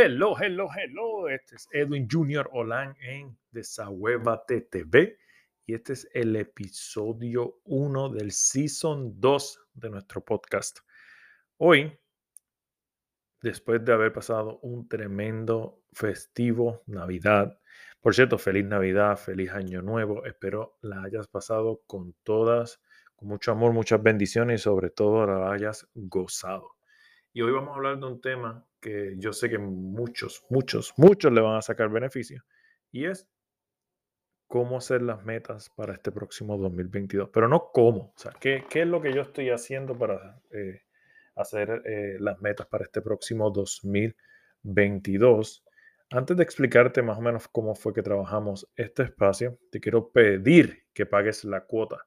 Hello, hello, hello. Este es Edwin Junior Olan en Desahuévate TV y este es el episodio 1 del Season 2 de nuestro podcast. Hoy, después de haber pasado un tremendo festivo Navidad, por cierto, feliz Navidad, feliz Año Nuevo, espero la hayas pasado con todas, con mucho amor, muchas bendiciones y sobre todo la hayas gozado. Y hoy vamos a hablar de un tema que yo sé que muchos, muchos, muchos le van a sacar beneficio. Y es cómo hacer las metas para este próximo 2022. Pero no cómo. O sea, qué, qué es lo que yo estoy haciendo para eh, hacer eh, las metas para este próximo 2022. Antes de explicarte más o menos cómo fue que trabajamos este espacio, te quiero pedir que pagues la cuota.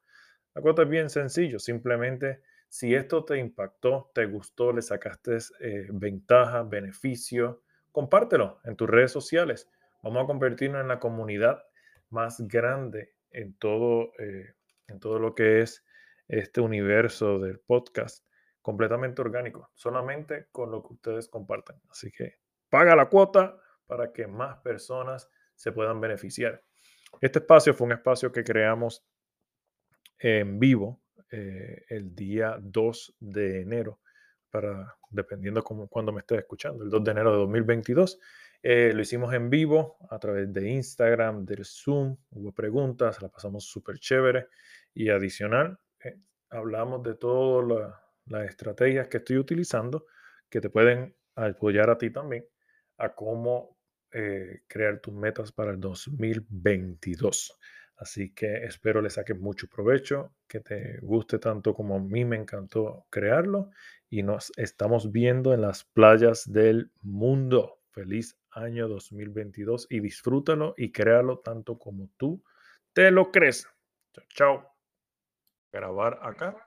La cuota es bien sencillo, simplemente si esto te impactó, te gustó, le sacaste eh, ventaja, beneficio, compártelo en tus redes sociales. Vamos a convertirnos en la comunidad más grande en todo, eh, en todo lo que es este universo del podcast, completamente orgánico, solamente con lo que ustedes compartan. Así que paga la cuota para que más personas se puedan beneficiar. Este espacio fue un espacio que creamos en vivo eh, el día 2 de enero, para, dependiendo como, cuando me estés escuchando, el 2 de enero de 2022. Eh, lo hicimos en vivo a través de Instagram, del Zoom, hubo preguntas, la pasamos súper chévere y adicional, eh, hablamos de todas las estrategias que estoy utilizando que te pueden apoyar a ti también a cómo crear tus metas para el 2022. Así que espero le saques mucho provecho, que te guste tanto como a mí me encantó crearlo y nos estamos viendo en las playas del mundo. Feliz año 2022 y disfrútalo y créalo tanto como tú te lo crees. Chao, chao. Grabar acá.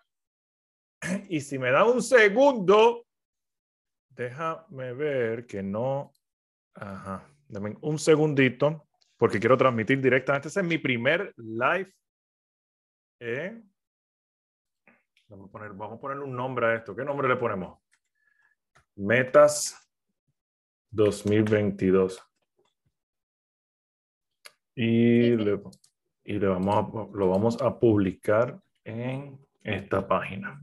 Y si me da un segundo, déjame ver que no. Ajá. Dame un segundito porque quiero transmitir directamente. Ese es mi primer live. Eh, vamos, a poner, vamos a ponerle un nombre a esto. ¿Qué nombre le ponemos? Metas 2022. Y, le, y le vamos a, lo vamos a publicar en esta página.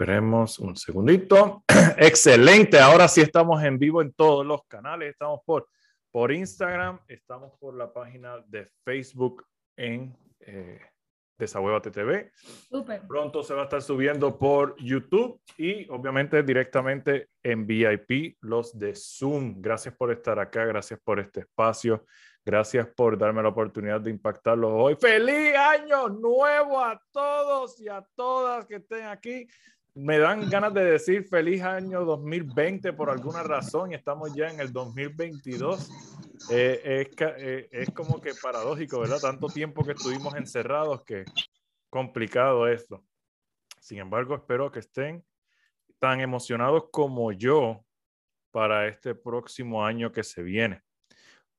Esperemos un segundito. Excelente. Ahora sí estamos en vivo en todos los canales. Estamos por, por Instagram, estamos por la página de Facebook en eh, TV. Pronto se va a estar subiendo por YouTube y obviamente directamente en VIP los de Zoom. Gracias por estar acá, gracias por este espacio, gracias por darme la oportunidad de impactarlos hoy. ¡Feliz año nuevo a todos y a todas que estén aquí! Me dan ganas de decir feliz año 2020 por alguna razón y estamos ya en el 2022. Eh, es, eh, es, como que paradójico, ¿verdad? Tanto tiempo que estuvimos encerrados que complicado esto. Sin embargo, espero que estén tan emocionados como yo para este próximo año que se viene.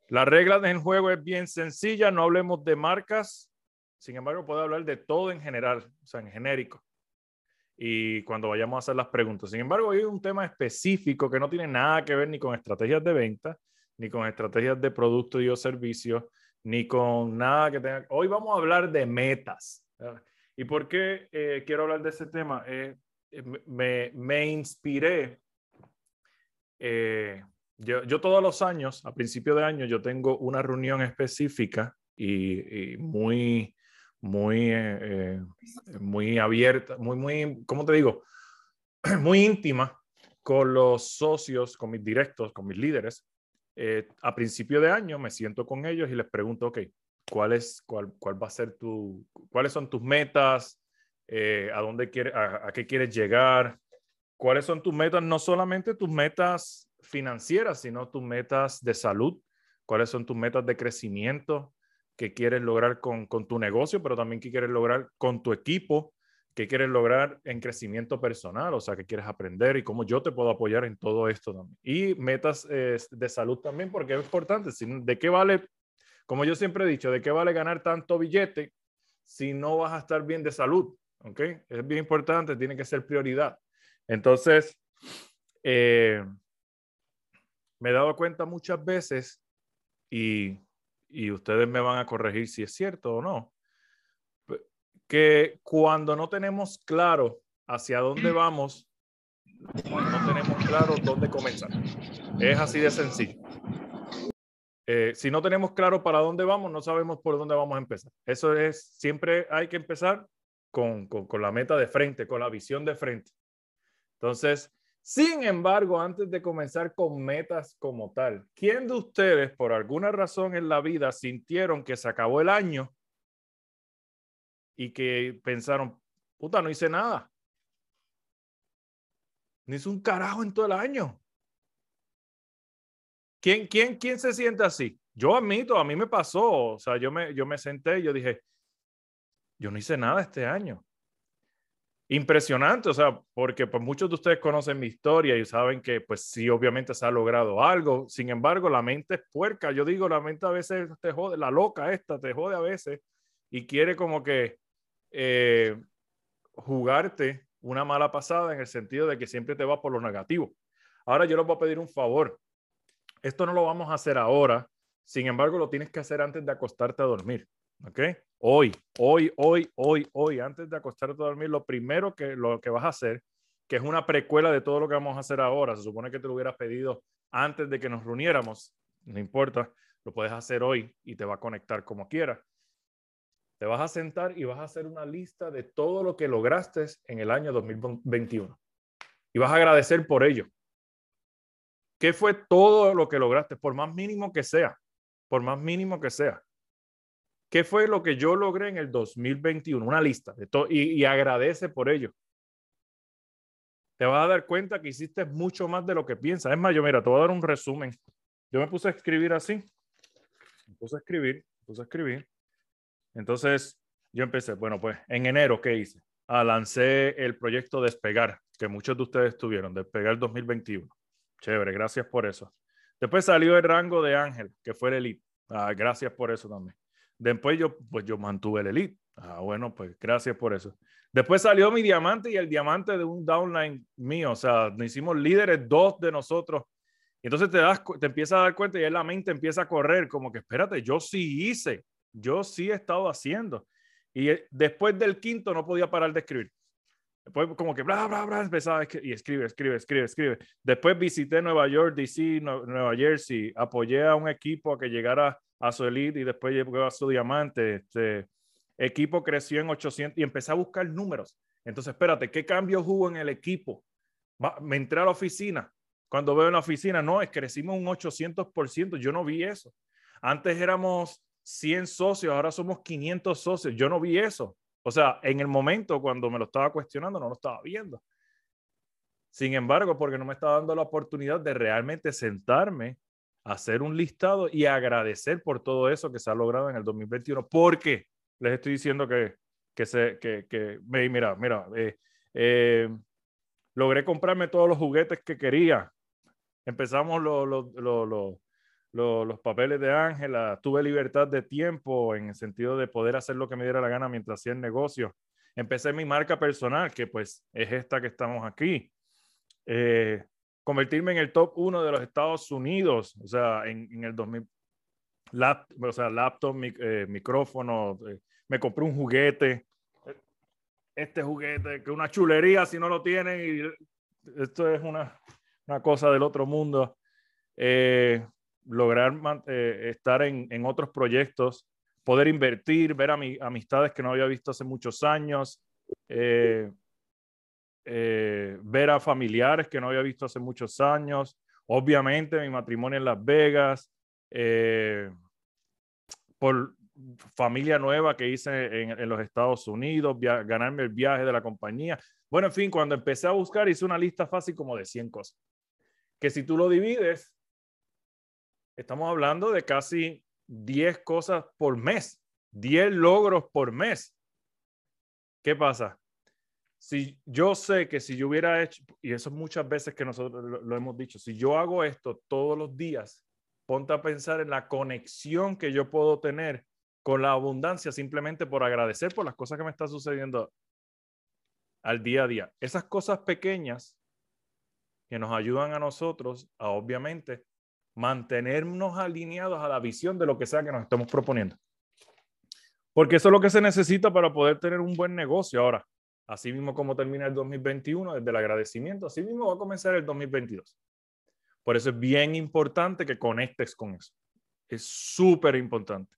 La regla del juego es bien sencilla, no hablemos de marcas, sin embargo, puedo hablar de todo en general, o sea, en genérico y cuando vayamos a hacer las preguntas. Sin embargo, hay un tema específico que no tiene nada que ver ni con estrategias de venta, ni con estrategias de producto y o servicio, ni con nada que tenga... Hoy vamos a hablar de metas. ¿Y por qué eh, quiero hablar de ese tema? Eh, eh, me, me, inspiré. Yo, yo, todos los años, a principio de año, yo tengo una reunión específica y, y muy muy, eh, eh, muy abierta, muy, muy, ¿cómo te digo? Muy íntima con los socios, con mis directos, con mis líderes. Eh, a principio de año me siento con ellos y les pregunto, ok, ¿cuál, es, cuál, cuál va a ser tu, cuáles son tus metas? ¿A dónde quieres, a, a qué quieres llegar? ¿Cuáles son tus metas? No solamente tus metas financieras, sino tus metas de salud. ¿Cuáles son tus metas de crecimiento? Qué quieres lograr con, con, tu negocio, pero también qué quieres lograr con tu equipo, qué quieres lograr en crecimiento personal, o sea, qué quieres aprender y cómo yo te puedo apoyar en todo esto también. Y metas eh, de salud también, porque es importante. ¿De qué vale, como yo siempre he dicho, de qué vale ganar tanto billete si no vas a estar bien de salud? ¿Ok? Es bien importante, tiene que ser prioridad. Entonces, eh, me he dado cuenta muchas veces y, y ustedes me van a corregir si es cierto o no, que cuando no tenemos claro hacia dónde vamos, no tenemos claro dónde comenzar. Es así de sencillo. Eh, si no tenemos claro para dónde vamos, no sabemos por dónde vamos a empezar. Eso es, siempre hay que empezar con, con, con la meta de frente, con la visión de frente. Entonces, sin embargo, antes de comenzar con metas como tal, ¿quién de ustedes por alguna razón en la vida sintieron que se acabó el año y que pensaron, puta, no hice nada? No hice un carajo en todo el año. ¿Quién, quién, quién se siente así? Yo admito, a mí me pasó, o sea, yo me, yo me senté y yo dije, yo no hice nada este año. Impresionante, o sea, porque pues muchos de ustedes conocen mi historia y saben que pues sí, obviamente se ha logrado algo. Sin embargo, la mente es puerca. Yo digo, la mente a veces te jode, la loca esta te jode a veces y quiere como que eh, jugarte una mala pasada en el sentido de que siempre te va por lo negativo. Ahora yo les voy a pedir un favor. Esto no lo vamos a hacer ahora, sin embargo lo tienes que hacer antes de acostarte a dormir. ¿Ok? Hoy, hoy, hoy, hoy, hoy, antes de acostarte a dormir, lo primero que, lo que vas a hacer, que es una precuela de todo lo que vamos a hacer ahora, se supone que te lo hubieras pedido antes de que nos reuniéramos, no importa, lo puedes hacer hoy y te va a conectar como quieras. Te vas a sentar y vas a hacer una lista de todo lo que lograste en el año 2021. Y vas a agradecer por ello. ¿Qué fue todo lo que lograste? Por más mínimo que sea. Por más mínimo que sea. ¿Qué fue lo que yo logré en el 2021? Una lista de todo y, agradece por ello. Te vas a dar cuenta que hiciste mucho más de lo que piensas. Es más, yo mira, te voy a dar un resumen. Yo me puse a escribir así. Me puse a escribir, me puse a escribir. Entonces, yo empecé, bueno, pues en enero, ¿qué hice? Ah, lancé el proyecto Despegar, que muchos de ustedes tuvieron, Despegar 2021. Chévere, gracias por eso. Después salió el rango de Ángel, que fue el Elite. Ah, gracias por eso también. Después yo, pues yo mantuve el Elite. Ah, bueno, pues gracias por eso. Después salió mi diamante y el diamante de un downline mío. O sea, nos hicimos líderes dos de nosotros. Y entonces te, das, te empiezas a dar cuenta y la mente empieza a correr como que, espérate, yo sí hice yo sí he estado haciendo. Y eh, después del quinto no podía parar de escribir. Después como que bla, bla, bla, empezaba y escribe, escribe, escribe, escribe. Después visité Nueva York, DC, Nueva Jersey, apoyé a un equipo a que llegara a su elite y después llegó a su diamante. Este equipo creció en 800 y empecé a buscar números. Entonces, espérate, ¿qué cambios hubo en el equipo? Me entré a la oficina. Cuando veo en la oficina, no, es crecimos un 800%. Yo no vi eso. Antes éramos 100 socios, ahora somos 500 socios. Yo no vi eso. O sea, en el momento cuando me lo estaba cuestionando, no lo estaba viendo. Sin embargo, porque no me estaba dando la oportunidad de realmente sentarme, hacer un listado y agradecer por todo eso que se ha logrado en el 2021. Porque les estoy diciendo que, que, se, que, que mira, mira, eh, eh, logré comprarme todos los juguetes que quería. Empezamos los, los, los, los papeles de Ángela, tuve libertad de tiempo en el sentido de poder hacer lo que me diera la gana mientras hacía el negocio. Empecé mi marca personal, que pues es esta que estamos aquí. Eh, convertirme en el top uno de los Estados Unidos, o sea, en, el 2000. o sea, laptop, eh, micrófono, eh, me compré un juguete. Este juguete, que una chulería si no lo tienen, y esto es una, una cosa del otro mundo. Eh, lograr estar en, en, otros proyectos, poder invertir, ver a mi, amistades que no había visto hace muchos años, eh, eh, ver a familiares que no había visto hace muchos años, obviamente mi matrimonio en Las Vegas, por familia nueva que hice en, en los Estados Unidos, ganarme el viaje de la compañía. Bueno, en fin, cuando empecé a buscar hice una lista fácil como de 100 cosas, que si tú lo divides, estamos hablando de casi 10 cosas por mes, 10 logros por mes. ¿Qué pasa? Si yo sé que si yo hubiera hecho, y eso muchas veces que nosotros lo, hemos dicho, si yo hago esto todos los días, ponte a pensar en la conexión que yo puedo tener con la abundancia simplemente por agradecer por las cosas que me están sucediendo al día a día. Esas cosas pequeñas que nos ayudan a nosotros a, obviamente, mantenernos alineados a la visión de lo que sea que nos estemos proponiendo. Porque eso es lo que se necesita para poder tener un buen negocio. Ahora, así mismo como termina el 2021, desde el agradecimiento, así mismo va a comenzar el 2022. Por eso es bien importante que conectes con eso. Es súper importante.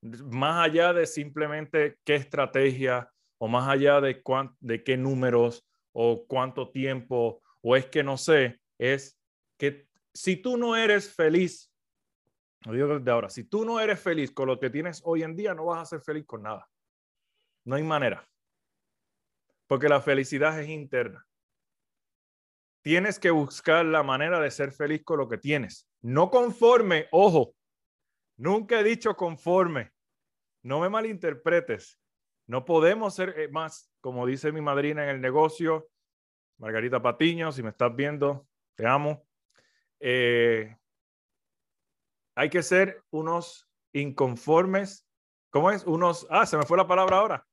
Más allá de simplemente qué estrategia o más allá de, de qué números o cuánto tiempo o es que no sé, es que si tú no eres feliz, lo digo desde ahora, si tú no eres feliz con lo que tienes hoy en día, no vas a ser feliz con nada. No hay manera. Porque la felicidad es interna. Tienes que buscar la manera de ser feliz con lo que tienes. No conforme, ojo, nunca he dicho conforme. No me malinterpretes. No podemos ser eh, más, como dice mi madrina en el negocio, Margarita Patiño, si me estás viendo, te amo. Eh, hay que ser unos inconformes. ¿Cómo es? Unos, ah, se me fue la palabra ahora.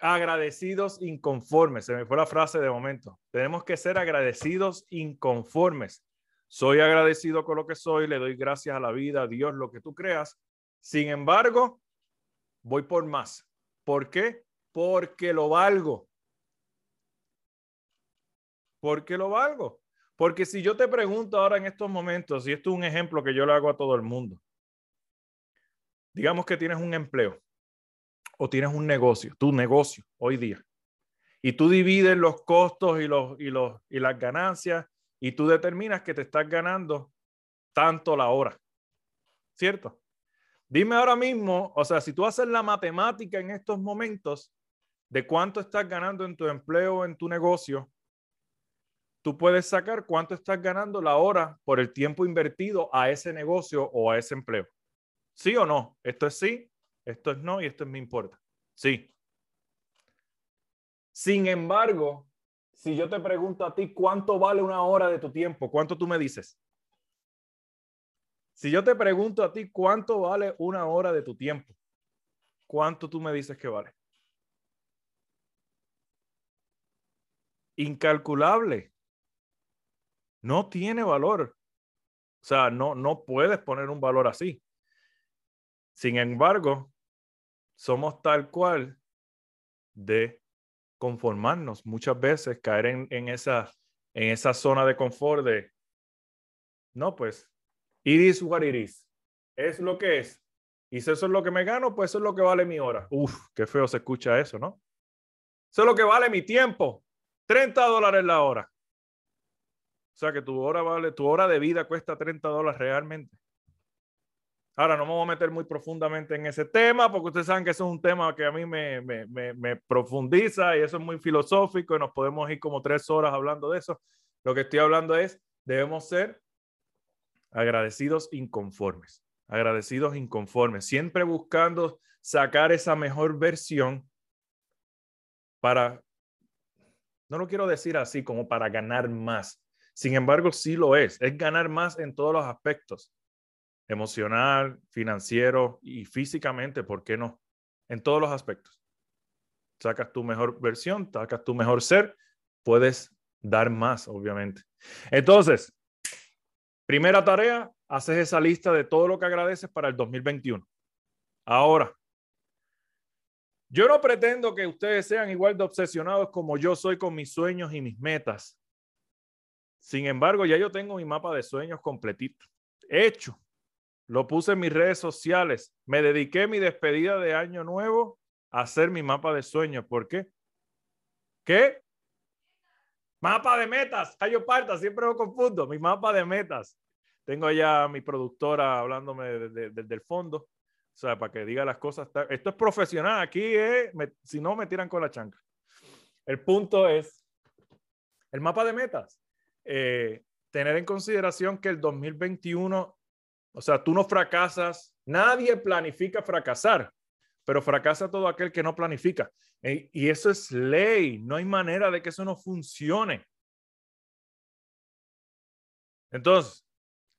Agradecidos inconformes. Se me fue la frase de momento. Tenemos que ser agradecidos inconformes. Soy agradecido con lo que soy, le doy gracias a la vida, a Dios, lo que tú creas. Sin embargo, voy por más. ¿Por qué? Porque lo valgo. ¿Por qué lo valgo? Porque si yo te pregunto ahora en estos momentos, y esto es un ejemplo que yo le hago a todo el mundo, digamos que tienes un empleo o tienes un negocio, tu negocio hoy día, y tú divides los costos y, los, y, los, y las ganancias y tú determinas que te estás ganando tanto la hora, ¿cierto? Dime ahora mismo, o sea, si tú haces la matemática en estos momentos de cuánto estás ganando en tu empleo, en tu negocio, tú puedes sacar cuánto estás ganando la hora por el tiempo invertido a ese negocio o a ese empleo. ¿Sí o no? Esto es sí, esto es no y esto es me importa. Sí. Sin embargo, si yo te pregunto a ti cuánto vale una hora de tu tiempo, ¿cuánto tú me dices? Si yo te pregunto a ti cuánto vale una hora de tu tiempo, ¿cuánto tú me dices que vale? Incalculable no tiene valor. O sea, no, no puedes poner un valor así. Sin embargo, somos tal cual de conformarnos muchas veces, caer en, en, esa, en esa zona de confort de, no, pues, iris what iris. Es lo que es. Y si eso es lo que me gano, pues eso es lo que vale mi hora. Uf, qué feo se escucha eso, ¿no? Eso es lo que vale mi tiempo. 30 dólares la hora. O sea que tu hora vale, tu hora de vida cuesta 30 dólares realmente. Ahora no me voy a meter muy profundamente en ese tema porque ustedes saben que eso es un tema que a mí me, me, me, me, profundiza y eso es muy filosófico y nos podemos ir como tres horas hablando de eso. Lo que estoy hablando es, debemos ser agradecidos inconformes, agradecidos inconformes, siempre buscando sacar esa mejor versión para, no lo quiero decir así como para ganar más, sin embargo, sí lo es. Es ganar más en todos los aspectos. Emocional, financiero y físicamente, ¿por qué no? En todos los aspectos. Sacas tu mejor versión, sacas tu mejor ser, puedes dar más, obviamente. Entonces, primera tarea, haces esa lista de todo lo que agradeces para el 2021. Ahora, yo no pretendo que ustedes sean igual de obsesionados como yo soy con mis sueños y mis metas. Sin embargo, ya yo tengo mi mapa de sueños completito, hecho. Lo puse en mis redes sociales. Me dediqué mi despedida de año nuevo a hacer mi mapa de sueños. ¿Por qué? ¿Qué? Mapa de metas. Ay, yo parta, siempre lo confundo. Mi mapa de metas. Tengo ya mi productora hablándome desde el fondo. O sea, para que diga las cosas. Esto es profesional. Aquí, eh, si no, me tiran con la chanca. El punto es el mapa de metas. Eh, tener en consideración que el 2021, o sea, tú no fracasas, nadie planifica fracasar, pero fracasa todo aquel que no planifica. E, y eso es ley, no hay manera de que eso no funcione. Entonces,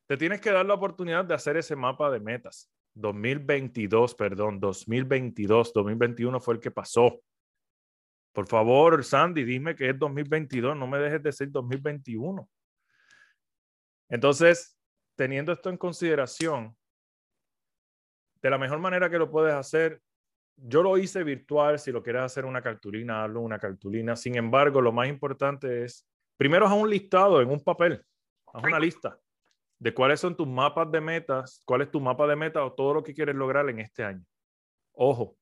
te tienes que dar la oportunidad de hacer ese mapa de metas. 2022, perdón, 2022, 2021 fue el que pasó. Por favor, Sandy, dime que es 2022, no me dejes decir 2021. Entonces, teniendo esto en consideración, de la mejor manera que lo puedes hacer, yo lo hice virtual, si lo quieres hacer una cartulina, hazlo una cartulina. Sin embargo, lo más importante es, primero haz un listado en un papel, haz una lista de cuáles son tus mapas de metas, cuál es tu mapa de metas o todo lo que quieres lograr en este año. Ojo,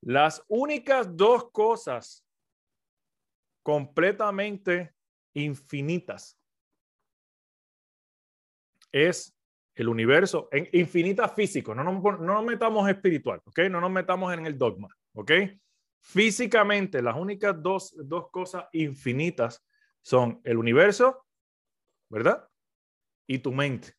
las únicas dos cosas completamente infinitas es el universo, en infinita físico, no nos, no metamos espiritual, ¿ok? No nos metamos en el dogma, ¿ok? Físicamente, las únicas dos, dos cosas infinitas son el universo, ¿verdad? Y tu mente.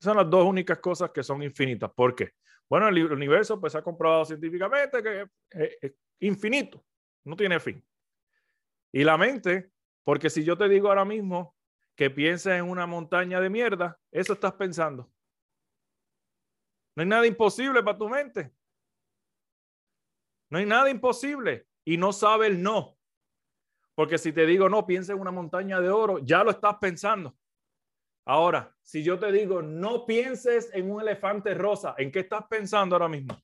Son las dos únicas cosas que son infinitas. ¿Por qué? Bueno, el universo pues se ha comprobado científicamente que es infinito, no tiene fin. Y la mente, porque si yo te digo ahora mismo que pienses en una montaña de mierda, eso estás pensando. No hay nada imposible para tu mente. No hay nada imposible. Y no sabe el no. Porque si te digo no, piensa en una montaña de oro, ya lo estás pensando. Ahora, si yo te digo no pienses en un elefante rosa, ¿en qué estás pensando ahora mismo?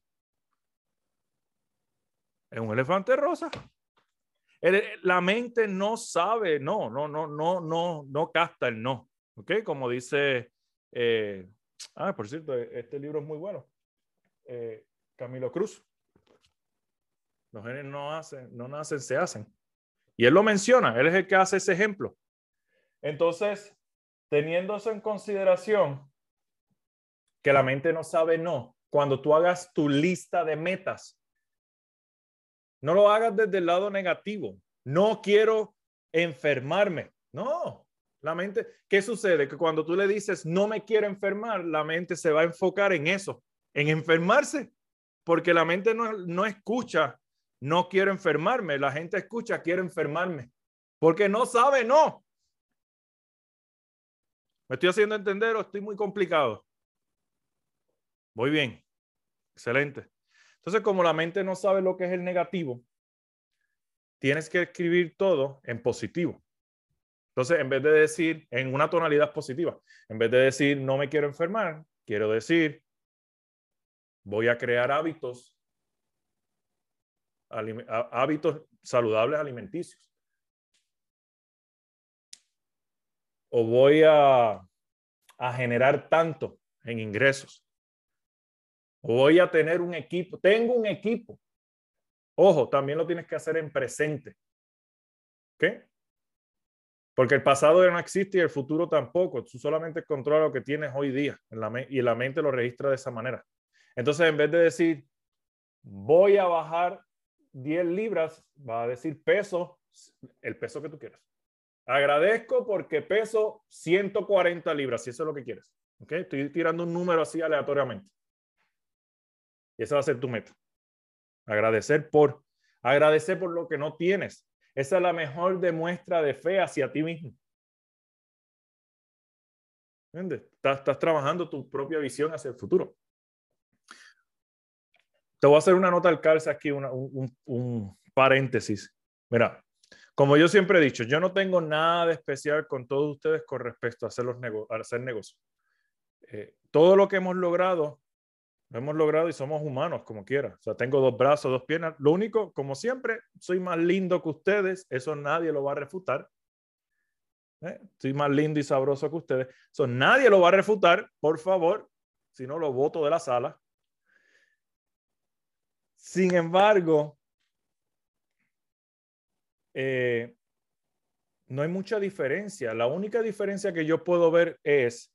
En un elefante rosa la mente no sabe, no, no, no, no, no, no capta el no. ¿Ok? Como dice, eh, ah, por cierto, este libro es muy bueno. Eh, Camilo Cruz. Los genes no hacen, no nacen, se hacen. Y él lo menciona, él es el que hace ese ejemplo. Entonces, teniendo eso en consideración, que la mente no sabe no, cuando tú hagas tu lista de metas, no lo hagas desde el lado negativo. No quiero enfermarme. No, la mente, ¿qué sucede? Que cuando tú le dices, no me quiero enfermar, la mente se va a enfocar en eso, en enfermarse, porque la mente no, no escucha, no quiero enfermarme, la gente escucha, quiero enfermarme, porque no sabe, no. ¿Me estoy haciendo entender o estoy muy complicado? Muy bien, excelente. Entonces, como la mente no sabe lo que es el negativo, tienes que escribir todo en positivo. Entonces, en vez de decir en una tonalidad positiva, en vez de decir no me quiero enfermar, quiero decir voy a crear hábitos, hábitos saludables alimenticios. O voy a, a generar tanto en ingresos voy a tener un equipo, tengo un equipo. Ojo, también lo tienes que hacer en presente. ¿Qué? Porque el pasado ya no existe y el futuro tampoco. Tú solamente controlas lo que tienes hoy día y la mente lo registra de esa manera. Entonces, en vez de decir, voy a bajar 10 libras, va a decir peso, el peso que tú quieras. Agradezco porque peso 140 libras, si eso es lo que quieres. ¿Ok? Estoy tirando un número así aleatoriamente. Y esa va a ser tu meta. Agradecer por, agradecer por lo que no tienes. Esa es la mejor demuestra de fe hacia ti mismo. ¿Entiendes? Estás, trabajando tu propia visión hacia el futuro. Te voy a hacer una nota al calce aquí, un, un, paréntesis. Mira, como yo siempre he dicho, yo no tengo nada de especial con todos ustedes con respecto a hacer, los a hacer negocios. Eh, todo lo que hemos logrado lo hemos logrado y somos humanos como quiera. O sea, tengo dos brazos, dos piernas. Lo único, como siempre, soy más lindo que ustedes. Eso nadie lo va a refutar. ¿Eh? Soy más lindo y sabroso que ustedes. Eso nadie lo va a refutar, por favor. Si no, lo voto de la sala. Sin embargo, eh, no hay mucha diferencia. La única diferencia que yo puedo ver es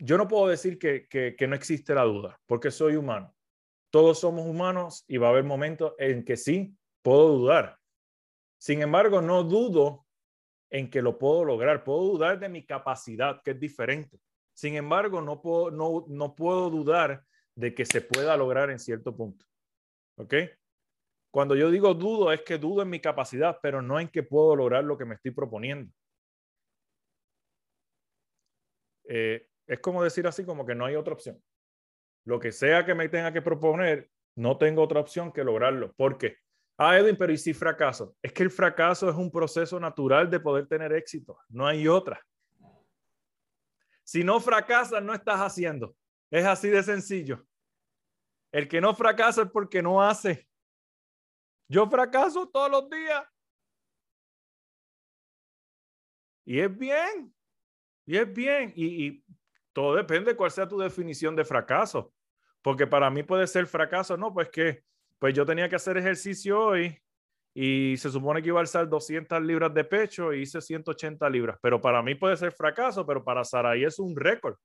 yo no puedo decir que, no existe la duda, porque soy humano. Todos somos humanos y va a haber momentos en que sí, puedo dudar. Sin embargo, no dudo en que lo puedo lograr. Puedo dudar de mi capacidad, que es diferente. Sin embargo, no puedo, no, no puedo dudar de que se pueda lograr en cierto punto. ¿Ok? Cuando yo digo dudo, es que dudo en mi capacidad, pero no en que puedo lograr lo que me estoy proponiendo. Eh, es como decir así, como que no hay otra opción. Lo que sea que me tenga que proponer, no tengo otra opción que lograrlo. ¿Por qué? Ah, Edwin, pero ¿y si fracaso? Es que el fracaso es un proceso natural de poder tener éxito. No hay otra. Si no fracasas, no estás haciendo. Es así de sencillo. El que no fracasa es porque no hace. Yo fracaso todos los días. Y es bien. Y es bien. Y, y todo depende de cuál sea tu definición de fracaso. Porque para mí puede ser fracaso, no, pues que pues yo tenía que hacer ejercicio hoy y se supone que iba a alzar 200 libras de pecho y hice 180 libras. Pero para mí puede ser fracaso, pero para Saraí es un récord.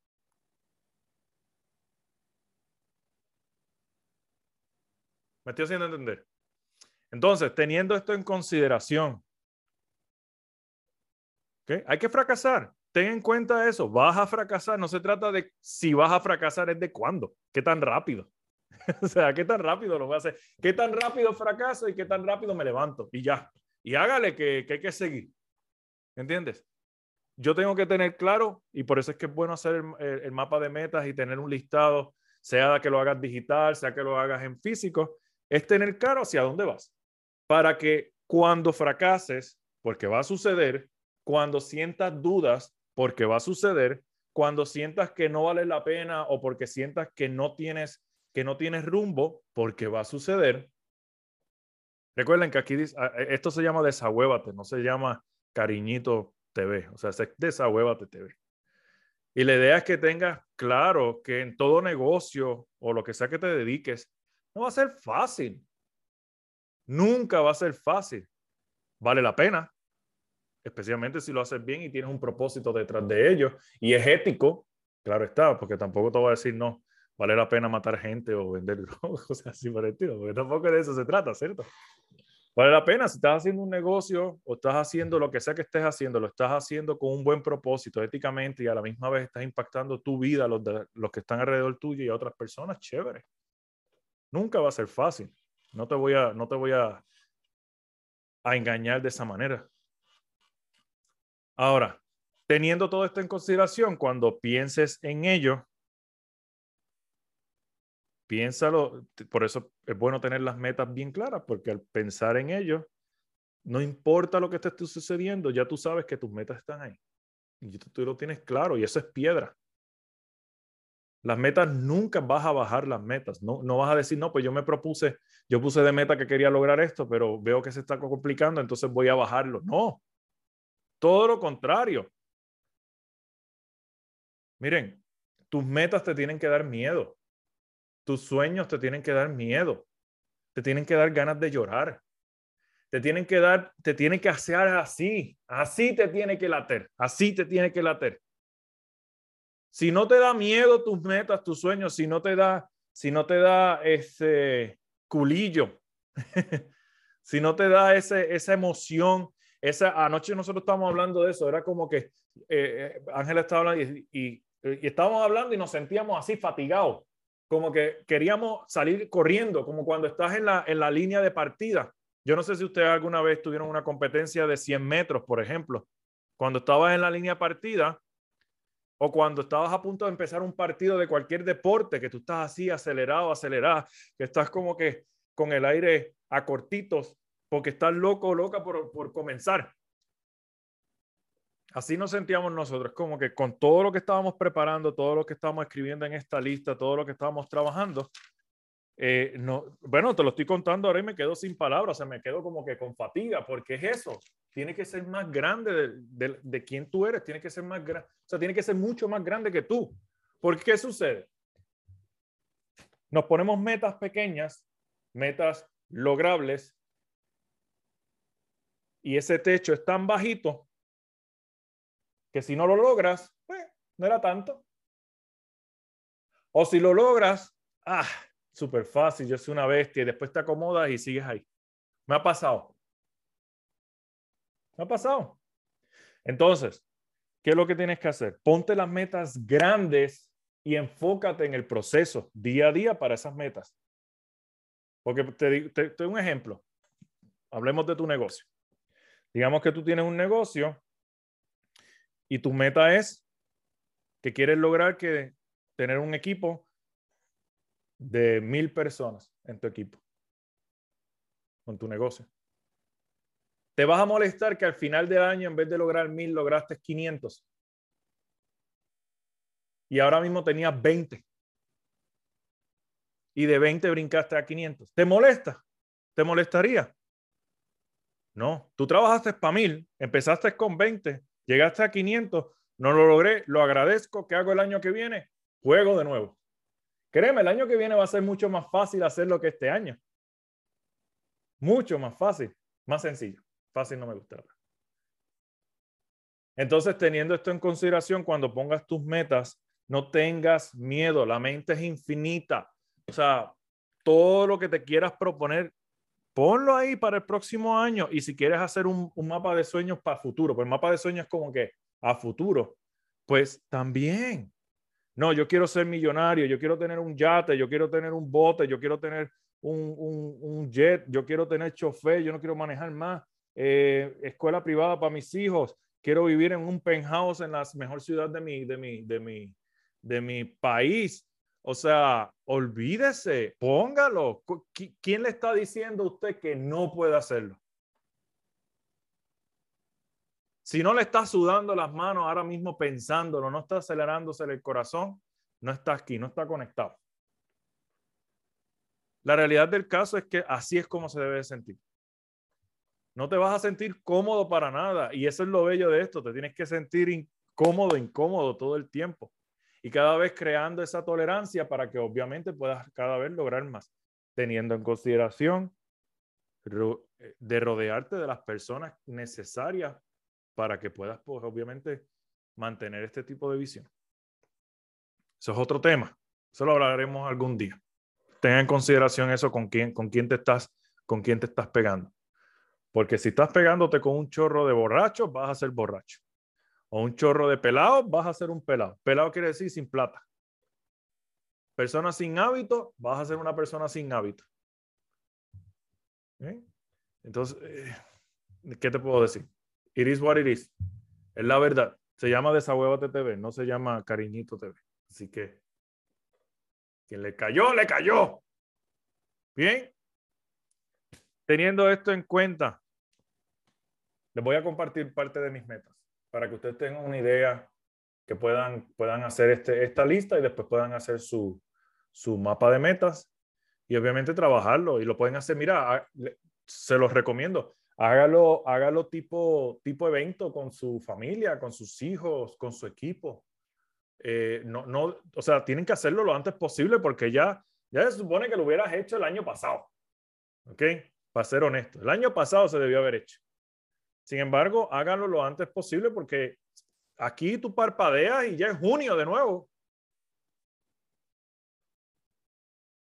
¿Me estoy haciendo entender? Entonces, teniendo esto en consideración, hay que fracasar. Ten en cuenta eso. Vas a fracasar. No se trata de si vas a fracasar, es de cuándo. ¿Qué tan rápido? o sea, ¿qué tan rápido lo voy a hacer? ¿Qué tan rápido fracaso y qué tan rápido me levanto? Y ya. Y hágale que, que hay que seguir. ¿Entiendes? Yo tengo que tener claro, y por eso es que es bueno hacer el, mapa de metas y tener un listado, sea que lo hagas digital, sea que lo hagas en físico, es tener claro hacia dónde vas. Para que cuando fracases, porque va a suceder, cuando sientas dudas, porque va a suceder, cuando sientas que no vale la pena o porque sientas que no tienes que no tienes rumbo porque va a suceder. Recuerden que aquí dice, esto se llama desahuévate, no se llama cariñito TV, o sea, es desahuévate TV. Y la idea es que tengas claro que en todo negocio o lo que sea que te dediques, no va a ser fácil. Nunca va a ser fácil. Vale la pena, especialmente si lo haces bien y tienes un propósito detrás de ello y es ético, claro está, porque tampoco te voy a decir no, vale la pena matar gente o vender drogas, cosas así por el estilo, porque tampoco de eso se trata, ¿cierto? Vale la pena si estás haciendo un negocio o estás haciendo lo que sea que estés haciendo, lo estás haciendo con un buen propósito, éticamente, y a la misma vez estás impactando tu vida, los, de, los que están alrededor tuyo y a otras personas, chévere. Nunca va a ser fácil. No te voy a, no te voy a, a engañar de esa manera. Ahora, teniendo todo esto en consideración, cuando pienses en ello, piénsalo, por eso es bueno tener las metas bien claras, porque al pensar en ello, no importa lo que te esté sucediendo, ya tú sabes que tus metas están ahí. Y tú lo tienes claro, y eso es piedra. Las metas nunca vas a bajar las metas. No, no vas a decir, no, pues yo me propuse, yo puse de meta que quería lograr esto, pero veo que se está complicando, entonces voy a bajarlo. No, todo lo contrario. Miren, tus metas te tienen que dar miedo. Tus sueños te tienen que dar miedo, te tienen que dar ganas de llorar, te tienen que dar, te tienen que hacer así, así te tiene que later, así te tiene que later. Si no te da miedo tus metas, tus sueños, si no te da, si no te da ese culillo, si no te da ese, esa emoción, esa anoche nosotros estábamos hablando de eso, era como que eh, eh, Ángela estaba hablando y, y, y estábamos hablando y nos sentíamos así fatigados como que queríamos salir corriendo, como cuando estás en la, en la línea de partida. Yo no sé si ustedes alguna vez tuvieron una competencia de 100 metros, por ejemplo. Cuando estabas en la línea de partida o cuando estabas a punto de empezar un partido de cualquier deporte, que tú estás así acelerado, acelerado, que estás como que con el aire a cortitos, porque estás loco o loca por, por comenzar. Así nos sentíamos nosotros, como que con todo lo que estábamos preparando, todo lo que estábamos escribiendo en esta lista, todo lo que estábamos trabajando, eh, no, bueno, te lo estoy contando ahora y me quedo sin palabras, o sea, me quedo como que con fatiga, porque es eso, tiene que ser más grande de, de, de quién tú eres, tiene que ser más grande, o sea, tiene que ser mucho más grande que tú. ¿Por qué sucede? Nos ponemos metas pequeñas, metas logrables, y ese techo es tan bajito que si no lo logras, pues no era tanto. O si lo logras, ah, súper fácil, yo soy una bestia y después te acomodas y sigues ahí. Me ha pasado. Me ha pasado. Entonces, ¿qué es lo que tienes que hacer? Ponte las metas grandes y enfócate en el proceso día a día para esas metas. Porque te, te, te doy un ejemplo. Hablemos de tu negocio. Digamos que tú tienes un negocio y tu meta es que quieres lograr que tener un equipo de mil personas en tu equipo. con tu negocio. Te vas a molestar que al final del año, en vez de lograr mil, lograste 500. Y ahora mismo tenías 20. Y de 20 brincaste a 500. ¿Te molesta? ¿Te molestaría? No, tú trabajaste para mil, empezaste con 20, llegaste a 500, no lo logré, lo agradezco, ¿qué hago el año que viene? Juego de nuevo. Créeme, el año que viene va a ser mucho más fácil hacerlo que este año. Mucho más fácil, más sencillo. Fácil no me gusta. Entonces, teniendo esto en consideración, cuando pongas tus metas, no tengas miedo, la mente es infinita. O sea, todo lo que te quieras proponer, ponlo ahí para el próximo año. Y si quieres hacer un, mapa de sueños para futuro, pues el mapa de sueños es como que a futuro, pues también. No, yo quiero ser millonario, yo quiero tener un yate, yo quiero tener un bote, yo quiero tener un, un jet, yo quiero tener chofer, yo no quiero manejar más, eh, escuela privada para mis hijos, quiero vivir en un penthouse en la mejor ciudad de mi, de mi, de mi, de mi país. O sea, olvídese, póngalo. ¿Quién le está diciendo a usted que no puede hacerlo? Si no le está sudando las manos ahora mismo pensándolo, no está acelerándose el corazón, no está aquí, no está conectado. La realidad del caso es que así es como se debe sentir. No te vas a sentir cómodo para nada. Y eso es lo bello de esto. Te tienes que sentir incómodo, incómodo todo el tiempo y cada vez creando esa tolerancia para que obviamente puedas cada vez lograr más, teniendo en consideración eh, de rodearte de las personas necesarias para que puedas, pues obviamente, mantener este tipo de visión. Eso es otro tema. Eso lo hablaremos algún día. Ten en consideración eso con quién, con quién te estás, con quién te estás pegando. Porque si estás pegándote con un chorro de borrachos, vas a ser borracho o un chorro de pelado, vas a ser un pelado. Pelado quiere decir sin plata. Persona sin hábito, vas a ser una persona sin hábito. Entonces, eh, ¿qué te puedo decir? It is what it is. Es la verdad. Se llama Desahuevate TV, no se llama Cariñito TV. Así que, quien le cayó, le cayó. Bien. Teniendo esto en cuenta, les voy a compartir parte de mis metas para que ustedes tengan una idea, que puedan, puedan hacer este, esta lista y después puedan hacer su, su mapa de metas y obviamente trabajarlo y lo pueden hacer, mira, se los recomiendo, hágalo, hágalo tipo, tipo evento con su familia, con sus hijos, con su equipo. Eh, no, no, o sea, tienen que hacerlo lo antes posible porque ya, ya se supone que lo hubieras hecho el año pasado. ¿Ok? Para ser honesto, el año pasado se debió haber hecho. Sin embargo, háganlo lo antes posible porque aquí tú parpadeas y ya es junio de nuevo.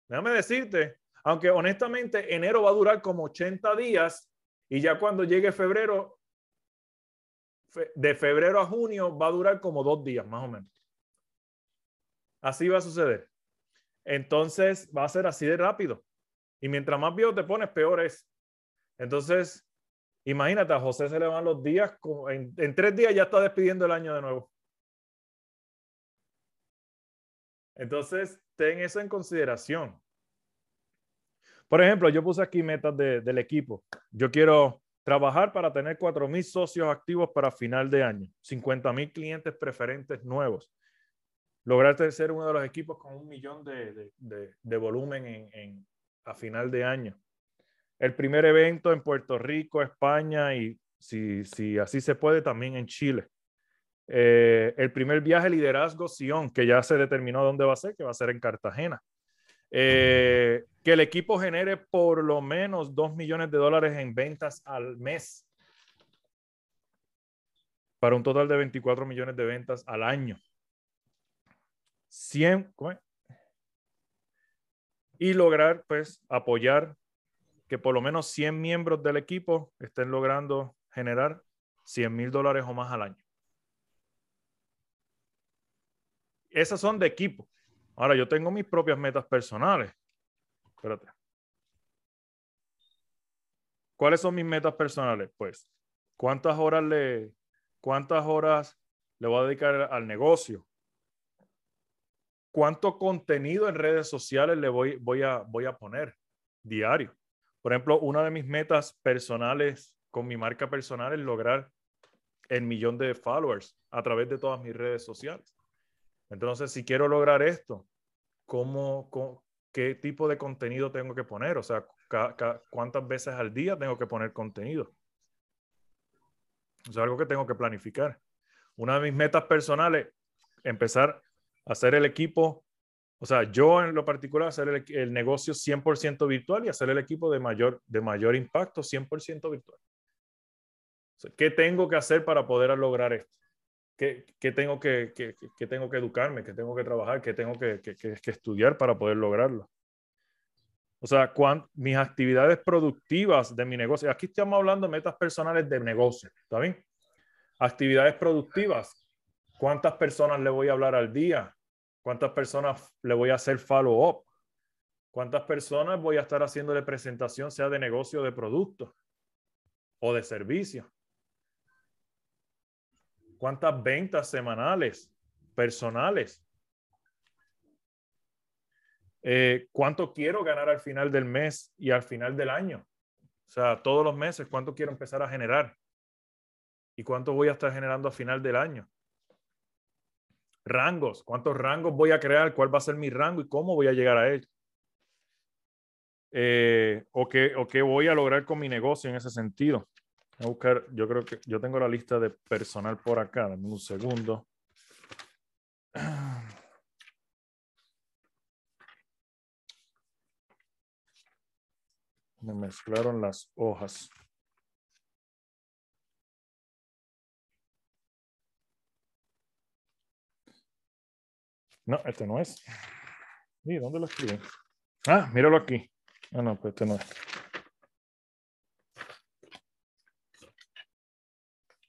Déjame decirte, aunque honestamente enero va a durar como 80 días y ya cuando llegue febrero, de febrero a junio va a durar como dos días más o menos. Así va a suceder. Entonces va a ser así de rápido. Y mientras más viejo te pones, peor es. Entonces, Imagínate, a José se le van los días, en, en tres días ya está despidiendo el año de nuevo. Entonces, ten eso en consideración. Por ejemplo, yo puse aquí metas del equipo. Yo quiero trabajar para tener 4.000 socios activos para final de año, 50.000 clientes preferentes nuevos, lograr ser uno de los equipos con un millón de, de, volumen en, a final de año el primer evento en Puerto Rico, España y si, si así se puede también en Chile. Eh, el primer viaje liderazgo Sion, que ya se determinó dónde va a ser, que va a ser en Cartagena. Eh, que el equipo genere por lo menos 2 millones de dólares en ventas al mes, para un total de 24 millones de ventas al año. 100, Y lograr, pues, apoyar que por lo menos 100 miembros del equipo estén logrando generar 100 mil dólares o más al año. Esas son de equipo. Ahora, yo tengo mis propias metas personales. Espérate. ¿Cuáles son mis metas personales? Pues, ¿cuántas horas le, cuántas horas le voy a dedicar al negocio? ¿Cuánto contenido en redes sociales le voy, voy, a, voy a poner diario? Por ejemplo, una de mis metas personales con mi marca personal es lograr el millón de followers a través de todas mis redes sociales. Entonces, si quiero lograr esto, ¿cómo, qué tipo de contenido tengo que poner? O sea, ¿cuántas veces al día tengo que poner contenido? O sea, algo que tengo que planificar. Una de mis metas personales, empezar a hacer el equipo, o sea, yo en lo particular, hacer el, negocio 100% virtual y hacer el equipo de mayor, de mayor impacto 100% virtual. ¿Qué tengo que hacer para poder lograr esto? ¿Qué, tengo que, tengo que educarme? ¿Qué tengo que trabajar? ¿Qué tengo que, estudiar para poder lograrlo? O sea, mis actividades productivas de mi negocio. Aquí estamos hablando de metas personales de negocio. ¿Está bien? Actividades productivas. ¿Cuántas personas le voy a hablar al día? ¿Cuántas personas le voy a hacer follow-up? ¿Cuántas personas voy a estar haciéndole presentación, sea de negocio de producto o de servicio? ¿Cuántas ventas semanales, personales? Eh, ¿Cuánto quiero ganar al final del mes y al final del año? O sea, todos los meses, ¿cuánto quiero empezar a generar? ¿Y cuánto voy a estar generando al final del año? Rangos, ¿cuántos rangos voy a crear? ¿Cuál va a ser mi rango y cómo voy a llegar a él? Eh, o, qué, ¿O qué voy a lograr con mi negocio en ese sentido? a buscar, yo creo que yo tengo la lista de personal por acá, dame un segundo. Me mezclaron las hojas. No, este no es. ¿Y dónde lo escribí? Ah, míralo aquí. Ah, no, pues este no es.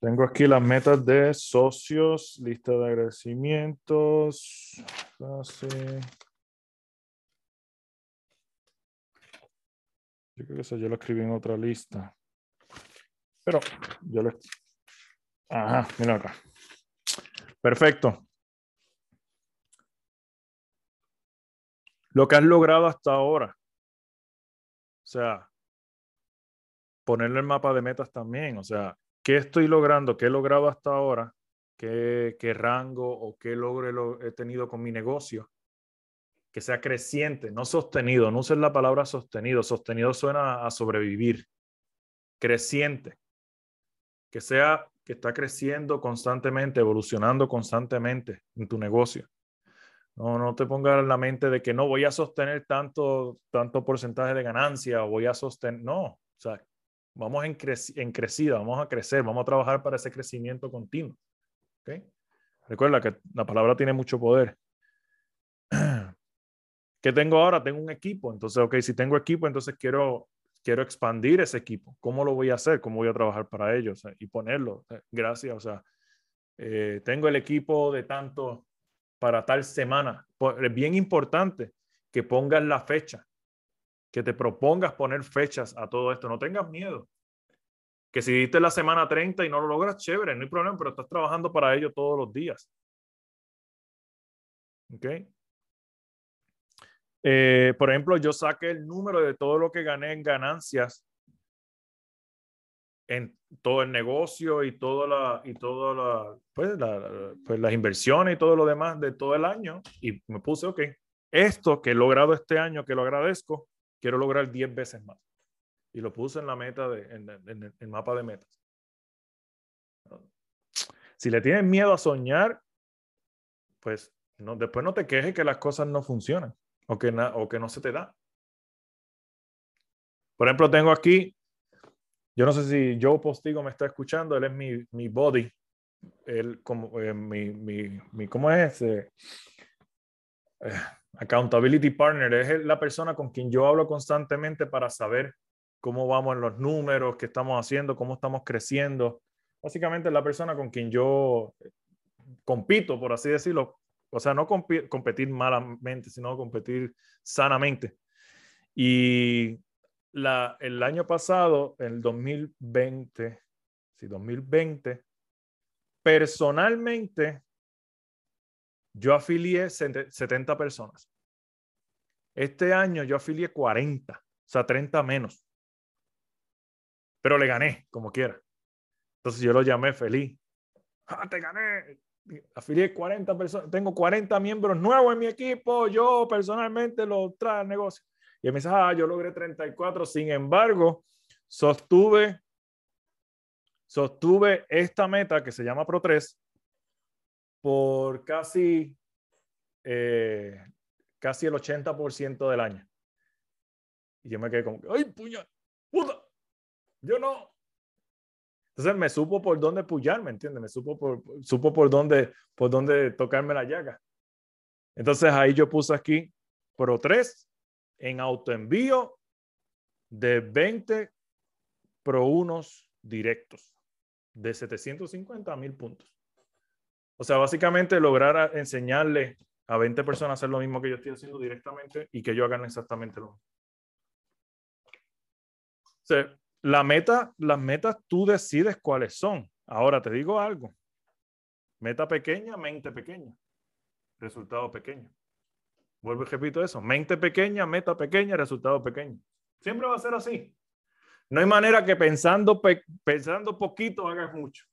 Tengo aquí las metas de socios, lista de agradecimientos. Yo creo que eso yo lo escribí en otra lista. Pero yo lo... Ajá, mira acá. Perfecto. Lo que has logrado hasta ahora. O sea, ponerle el mapa de metas también. O sea, ¿qué estoy logrando? ¿Qué he logrado hasta ahora? ¿Qué, rango o qué logro he tenido con mi negocio? Que sea creciente, no sostenido. No uses la palabra sostenido. Sostenido suena a sobrevivir. Creciente. Que sea que está creciendo constantemente, evolucionando constantemente en tu negocio. No, no te pongas en la mente de que no voy a sostener tanto, tanto porcentaje de ganancia o voy a sostener. No, o sea, Vamos en, en crecida, vamos a crecer, vamos a trabajar para ese crecimiento continuo. ¿Okay? Recuerda que la palabra tiene mucho poder. ¿Qué tengo ahora? Tengo un equipo. Entonces, ok, si tengo equipo, entonces quiero, quiero expandir ese equipo. ¿Cómo lo voy a hacer? ¿Cómo voy a trabajar para ellos? y ponerlo. Gracias. O sea, eh, tengo el equipo de tanto para tal semana. Es bien importante que pongas la fecha que te propongas poner fechas a todo esto. No tengas miedo. Que si diste la semana 30 y no lo logras, chévere, no hay problema, pero estás trabajando para ello todos los días. ¿Ok? Eh, por ejemplo, yo saqué el número de todo lo que gané en ganancias en todo el negocio y toda la y toda la pues, pues, las inversiones y todo lo demás de todo el año y me puse ok esto que he logrado este año que lo agradezco quiero lograr 10 veces más. Y lo puse en la meta, de, en, el mapa de metas. Si le tienes miedo a soñar, pues no, después no te quejes que las cosas no funcionan o que, o que no se te da. Por ejemplo, tengo aquí, yo no sé si Joe Postigo me está escuchando, él es mi, mi body, él como eh, mi, mi, mi, ¿cómo es? Eh, accountability partner es la persona con quien yo hablo constantemente para saber cómo vamos en los números, qué estamos haciendo, cómo estamos creciendo. Básicamente es la persona con quien yo eh, compito, por así decirlo. O sea, no competir malamente, sino competir sanamente. Y la, el año pasado, el 2020, sí, 2020, personalmente yo afilié 70 personas. Este año yo afilié 40, o sea, 30 menos. pero le gané como quiera. Entonces yo lo llamé feliz. ¡Ah, te gané! Afilié 40 personas, tengo 40 miembros nuevos en mi equipo, yo personalmente lo trae al negocio. Y me dice, ah, yo logré 34, sin embargo, sostuve, sostuve esta meta que se llama Pro 3 por casi, eh, casi el 80% del año. Y yo me quedé como, ¡ay, puñal! ¡Puta! Yo no. Entonces me supo por dónde puyarme, ¿entiendes? Me supo por, supo por dónde, por dónde tocarme la llaga. Entonces ahí yo puse aquí Pro 3 en autoenvío de 20 Pro 1 directos de 750 a 1000 puntos. O sea, básicamente lograr enseñarle a 20 personas a hacer lo mismo que yo estoy haciendo directamente y que ellos hagan exactamente lo mismo. La meta, las metas tú decides cuáles son. Ahora te digo algo. Meta pequeña, mente pequeña. Resultado pequeño. Vuelvo y repito eso. Mente pequeña, meta pequeña, resultado pequeño. Siempre va a ser así. No hay manera que pensando, pensando poquito hagas mucho.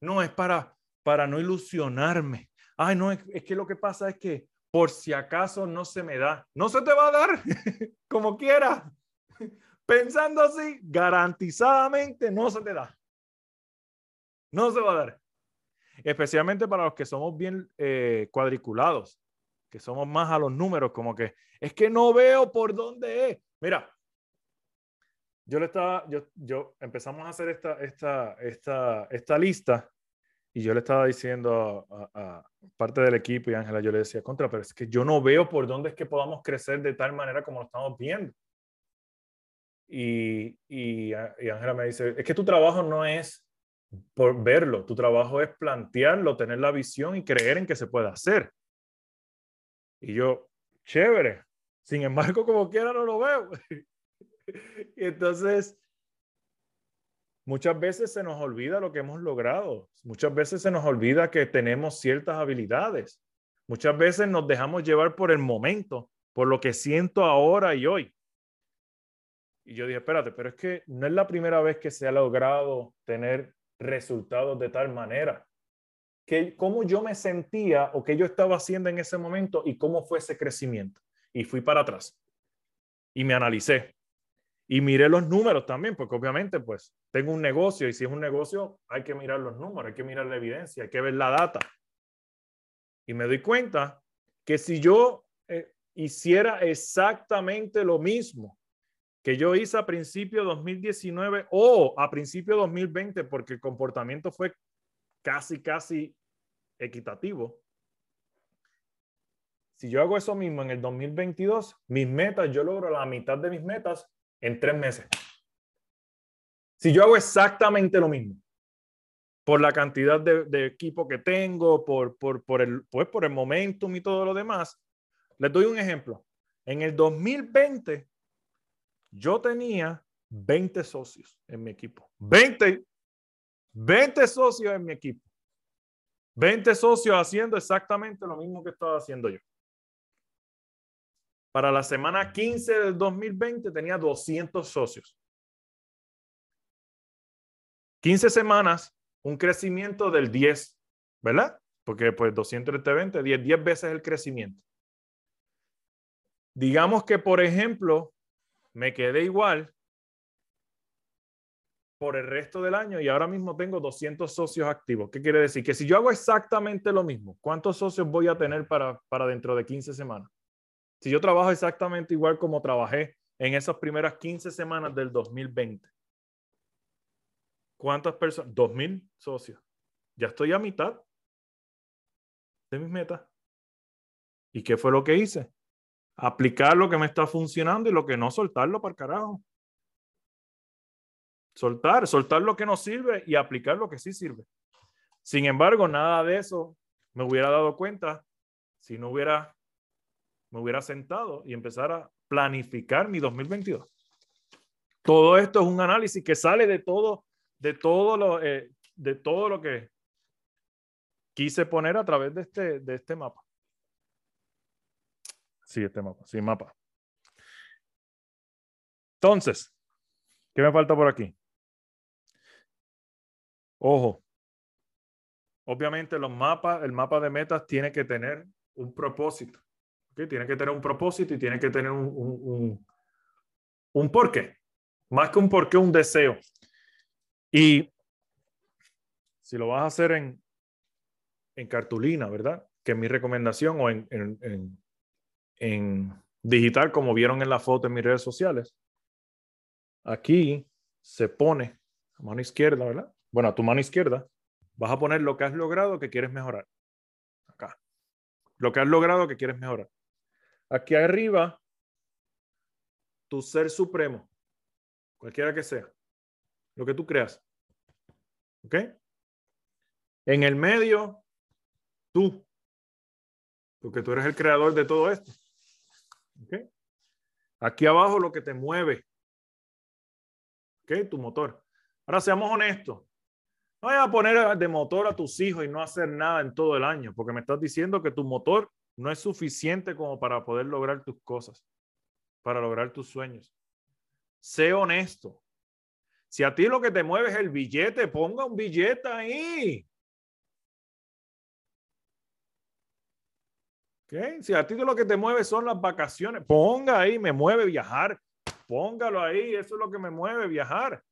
No, es para, para no ilusionarme. Ay, no, es, es que lo que pasa es que por si acaso no se me da. No se te va a dar como quiera. Pensando así, garantizadamente no se te da. No se va a dar. Especialmente para los que somos bien eh, cuadriculados, que somos más a los números, como que es que no veo por dónde es. Mira, yo le estaba, yo, yo empezamos a hacer esta, esta, esta, esta lista y yo le estaba diciendo a, a, parte del equipo y Ángela, yo le decía, contra, pero es que yo no veo por dónde es que podamos crecer de tal manera como lo estamos viendo. Y, y, Ángela me dice, es que tu trabajo no es por verlo, tu trabajo es plantearlo, tener la visión y creer en que se puede hacer. Y yo, chévere. Sin embargo, como quiera no lo veo. y entonces, muchas veces se nos olvida lo que hemos logrado. Muchas veces se nos olvida que tenemos ciertas habilidades. Muchas veces nos dejamos llevar por el momento, por lo que siento ahora y hoy. Y yo dije, espérate, pero es que no es la primera vez que se ha logrado tener resultados de tal manera. Que cómo yo me sentía o qué yo estaba haciendo en ese momento y cómo fue ese crecimiento. Y fui para atrás y me analicé y miré los números también, porque obviamente pues tengo un negocio y si es un negocio hay que mirar los números, hay que mirar la evidencia, hay que ver la data. Y me doy cuenta que si yo eh, hiciera exactamente lo mismo que yo hice a principio 2019 o a principio 2020, porque el comportamiento fue casi, casi equitativo. Si yo hago eso mismo en el 2022, mis metas, yo logro la mitad de mis metas en tres meses. Si yo hago exactamente lo mismo, por la cantidad de, equipo que tengo, por, por, por, el, pues por el momentum y todo lo demás, les doy un ejemplo. En el 2020, yo tenía 20 socios en mi equipo. 20, 20 socios en mi equipo. 20 socios haciendo exactamente lo mismo que estaba haciendo yo. Para la semana 15 del 2020 tenía 200 socios. 15 semanas, un crecimiento del 10, ¿verdad? Porque pues 200 entre 20, 10, 10 veces el crecimiento. Digamos que, por ejemplo, me quedé igual por el resto del año y ahora mismo tengo 200 socios activos. ¿Qué quiere decir? Que si yo hago exactamente lo mismo, ¿cuántos socios voy a tener para, para dentro de 15 semanas? Si yo trabajo exactamente igual como trabajé en esas primeras 15 semanas del 2020, ¿cuántas personas? 2.000 socios. Ya estoy a mitad de mis metas. ¿Y qué fue lo que hice? aplicar lo que me está funcionando y lo que no, soltarlo para el carajo. Soltar, soltar lo que no sirve y aplicar lo que sí sirve. Sin embargo, nada de eso me hubiera dado cuenta si no hubiera, me hubiera sentado y empezar a planificar mi 2022. Todo esto es un análisis que sale de todo, de todo lo, eh, de todo lo que quise poner a través de este, de este mapa. Sí, este mapa, sí, mapa. Entonces, ¿qué me falta por aquí? Ojo, obviamente los mapas, el mapa de metas tiene que tener un propósito. Tiene que tener un propósito y tiene que tener un, un, un, porqué. Más que un porqué, un deseo. Y si lo vas a hacer en, en cartulina, ¿verdad? Que es mi recomendación, o en, en, en, digital, como vieron en la foto en mis redes sociales. Aquí se pone mano izquierda, ¿verdad? Bueno, a tu mano izquierda vas a poner lo que has logrado que quieres mejorar. Acá. Lo que has logrado que quieres mejorar. Aquí arriba, tu ser supremo, cualquiera que sea, lo que tú creas. ¿Ok? En el medio, tú, porque tú eres el creador de todo esto. ¿Ok? Aquí abajo lo que te mueve. ¿Ok? Tu motor. Ahora seamos honestos. No vayas a poner de motor a tus hijos y no hacer nada en todo el año, porque me estás diciendo que tu motor no es suficiente como para poder lograr tus cosas, para lograr tus sueños. Sé honesto. Si a ti lo que te mueve es el billete, ponga un billete ahí. Si a ti lo que te mueve son las vacaciones, ponga ahí, me mueve viajar. Póngalo ahí, eso es lo que me mueve viajar.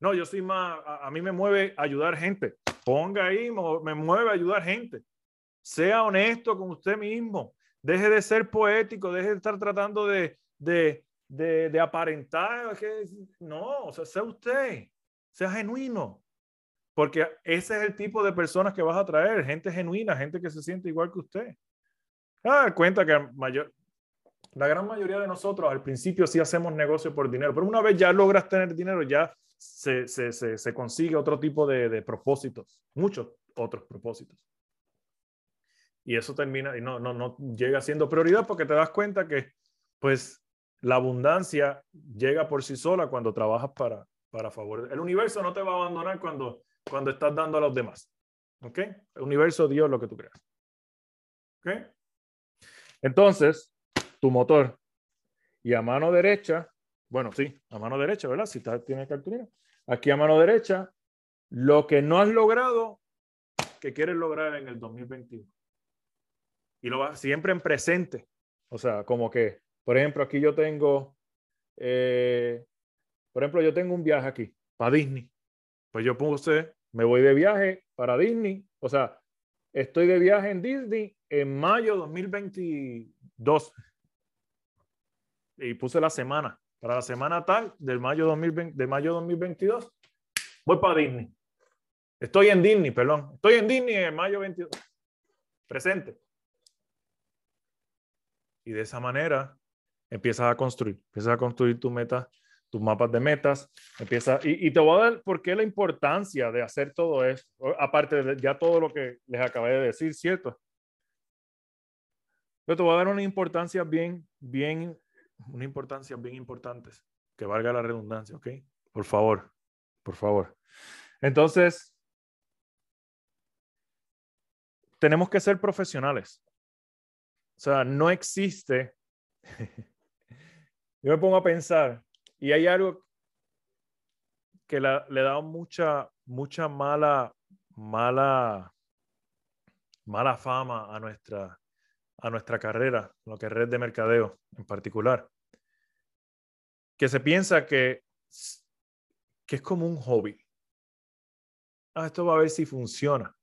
No, yo soy más, a, a mí me mueve ayudar gente. Ponga ahí, me mueve ayudar gente. Sea honesto con usted mismo. Deje de ser poético, deje de estar tratando de, de, de, aparentar. no, o sea, sea usted, sea genuino. Porque ese es el tipo de personas que vas a traer, gente genuina, gente que se siente igual que usted. Ah, cuenta que mayor, la gran mayoría de nosotros al principio sí hacemos negocio por dinero, pero una vez ya logras tener dinero, ya se, se, se, consigue otro tipo de, de propósitos, muchos otros propósitos y eso termina y no, no, no llega siendo prioridad porque te das cuenta que pues la abundancia llega por sí sola cuando trabajas para, para favor. El universo no te va a abandonar cuando, cuando estás dando a los demás. ¿Ok? El universo dio lo que tú creas. ¿Ok? Entonces, tu motor y a mano derecha, bueno, sí, a mano derecha, ¿verdad? Si estás, tienes cartulina. Aquí a mano derecha, lo que no has logrado, que quieres lograr en el 2021 y lo va siempre en presente. O sea, como que, por ejemplo, aquí yo tengo, eh, por ejemplo, yo tengo un viaje aquí para Disney. Pues yo puse, me voy de viaje para Disney. O sea, estoy de viaje en Disney en mayo 2022. Y puse la semana. Para la semana tal del mayo 2020, de mayo 2022, voy para Disney. Estoy en Disney, perdón. Estoy en Disney en mayo 22. Presente. Y de esa manera empiezas a construir, empiezas a construir tu meta, tus mapas de metas, empieza y, te voy a dar por qué la importancia de hacer todo esto, aparte de ya todo lo que les acabé de decir, ¿cierto? Pero te voy a dar una importancia bien, bien, una importancia bien importante, que valga la redundancia, ¿ok? Por favor, por favor. Entonces, tenemos que ser profesionales. O sea, no existe. Yo me pongo a pensar y hay algo que le da mucha, mucha mala, mala, mala fama a nuestra, a nuestra carrera, lo que es red de mercadeo en particular. Que se piensa que, que es como un hobby. Ah, esto va a ver si funciona.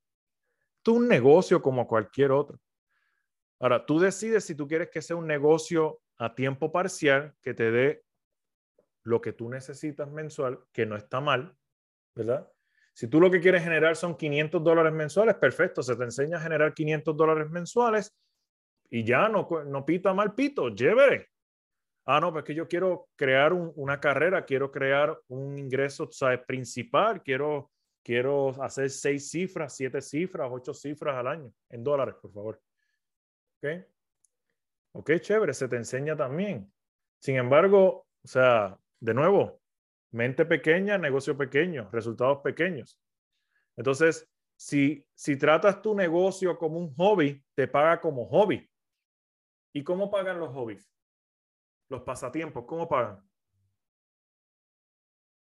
Esto es un negocio como cualquier otro. Ahora, tú decides si tú quieres que sea un negocio a tiempo parcial que te dé lo que tú necesitas mensual, que no está mal, ¿verdad? Si tú lo que quieres generar son 500 dólares mensuales, perfecto, se te enseña a generar 500 dólares mensuales y ya no, no pita mal pito, llévere. Ah, no, pues que yo quiero crear una carrera, quiero crear un ingreso ¿sabes? principal, quiero, quiero hacer seis cifras, siete cifras, ocho cifras al año, en dólares, por favor. ¿Ok? Ok, chévere, se te enseña también. Sin embargo, o sea, de nuevo, mente pequeña, negocio pequeño, resultados pequeños. Entonces, si, si tratas tu negocio como un hobby, te paga como hobby. ¿Y cómo pagan los hobbies? Los pasatiempos, ¿cómo pagan?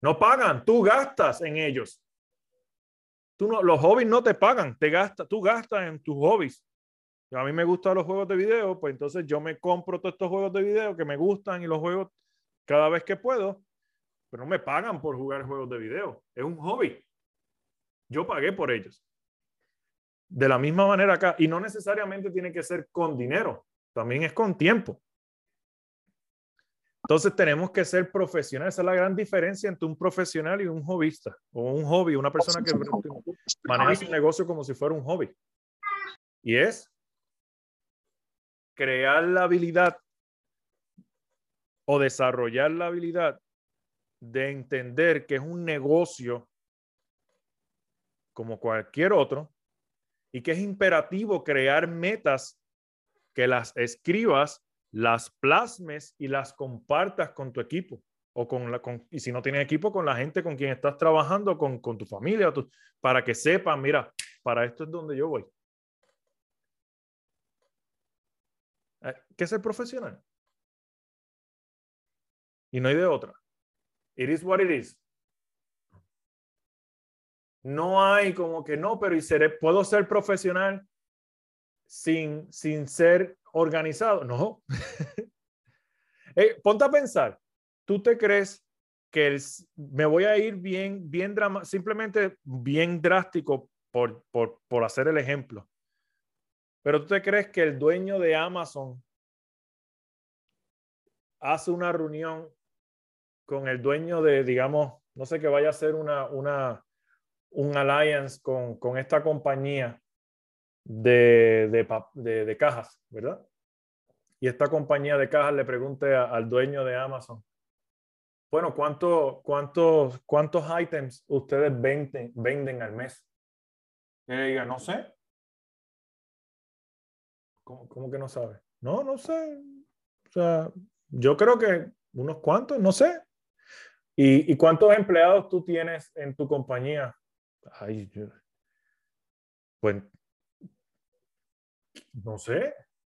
No pagan, tú gastas en ellos. Tú no, los hobbies no te pagan, te gastas, tú gastas en tus hobbies. A mí me gustan los juegos de video, pues entonces yo me compro todos estos juegos de video que me gustan y los juegos cada vez que puedo, pero no me pagan por jugar juegos de video. Es un hobby. Yo pagué por ellos. De la misma manera acá, y no necesariamente tiene que ser con dinero, también es con tiempo. Entonces tenemos que ser profesionales. Esa es la gran diferencia entre un profesional y un hobbyista o un hobby, una persona que maneja su negocio como si fuera un hobby. Y es crear la habilidad o desarrollar la habilidad de entender que es un negocio como cualquier otro y que es imperativo crear metas que las escribas, las plasmes y las compartas con tu equipo o con la con, y si no tienes equipo con la gente con quien estás trabajando con, con tu familia para que sepan mira para esto es donde yo voy. Eh, ¿qué es el profesional? y no hay de otra. It is what it is. No hay como que no, pero y seré, puedo ser profesional sin, sin ser organizado. No. ponte a pensar, ¿tú te crees que me voy a ir bien, bien drama, simplemente bien drástico por, por, por hacer el ejemplo? Pero tú te crees que el dueño de Amazon hace una reunión con el dueño de, digamos, no sé, que vaya a ser una, una, un alliance con, con esta compañía de, de, de, cajas, ¿verdad? Y esta compañía de cajas le pregunte al dueño de Amazon, bueno, ¿cuánto, cuántos, ¿cuántos items ustedes venden, venden al mes? Y diga, no sé. ¿Cómo, ¿Cómo, que no sabe? No, no sé. O sea, yo creo que unos cuantos, no sé. ¿Y, ¿Y, cuántos empleados tú tienes en tu compañía? Ay, pues no sé.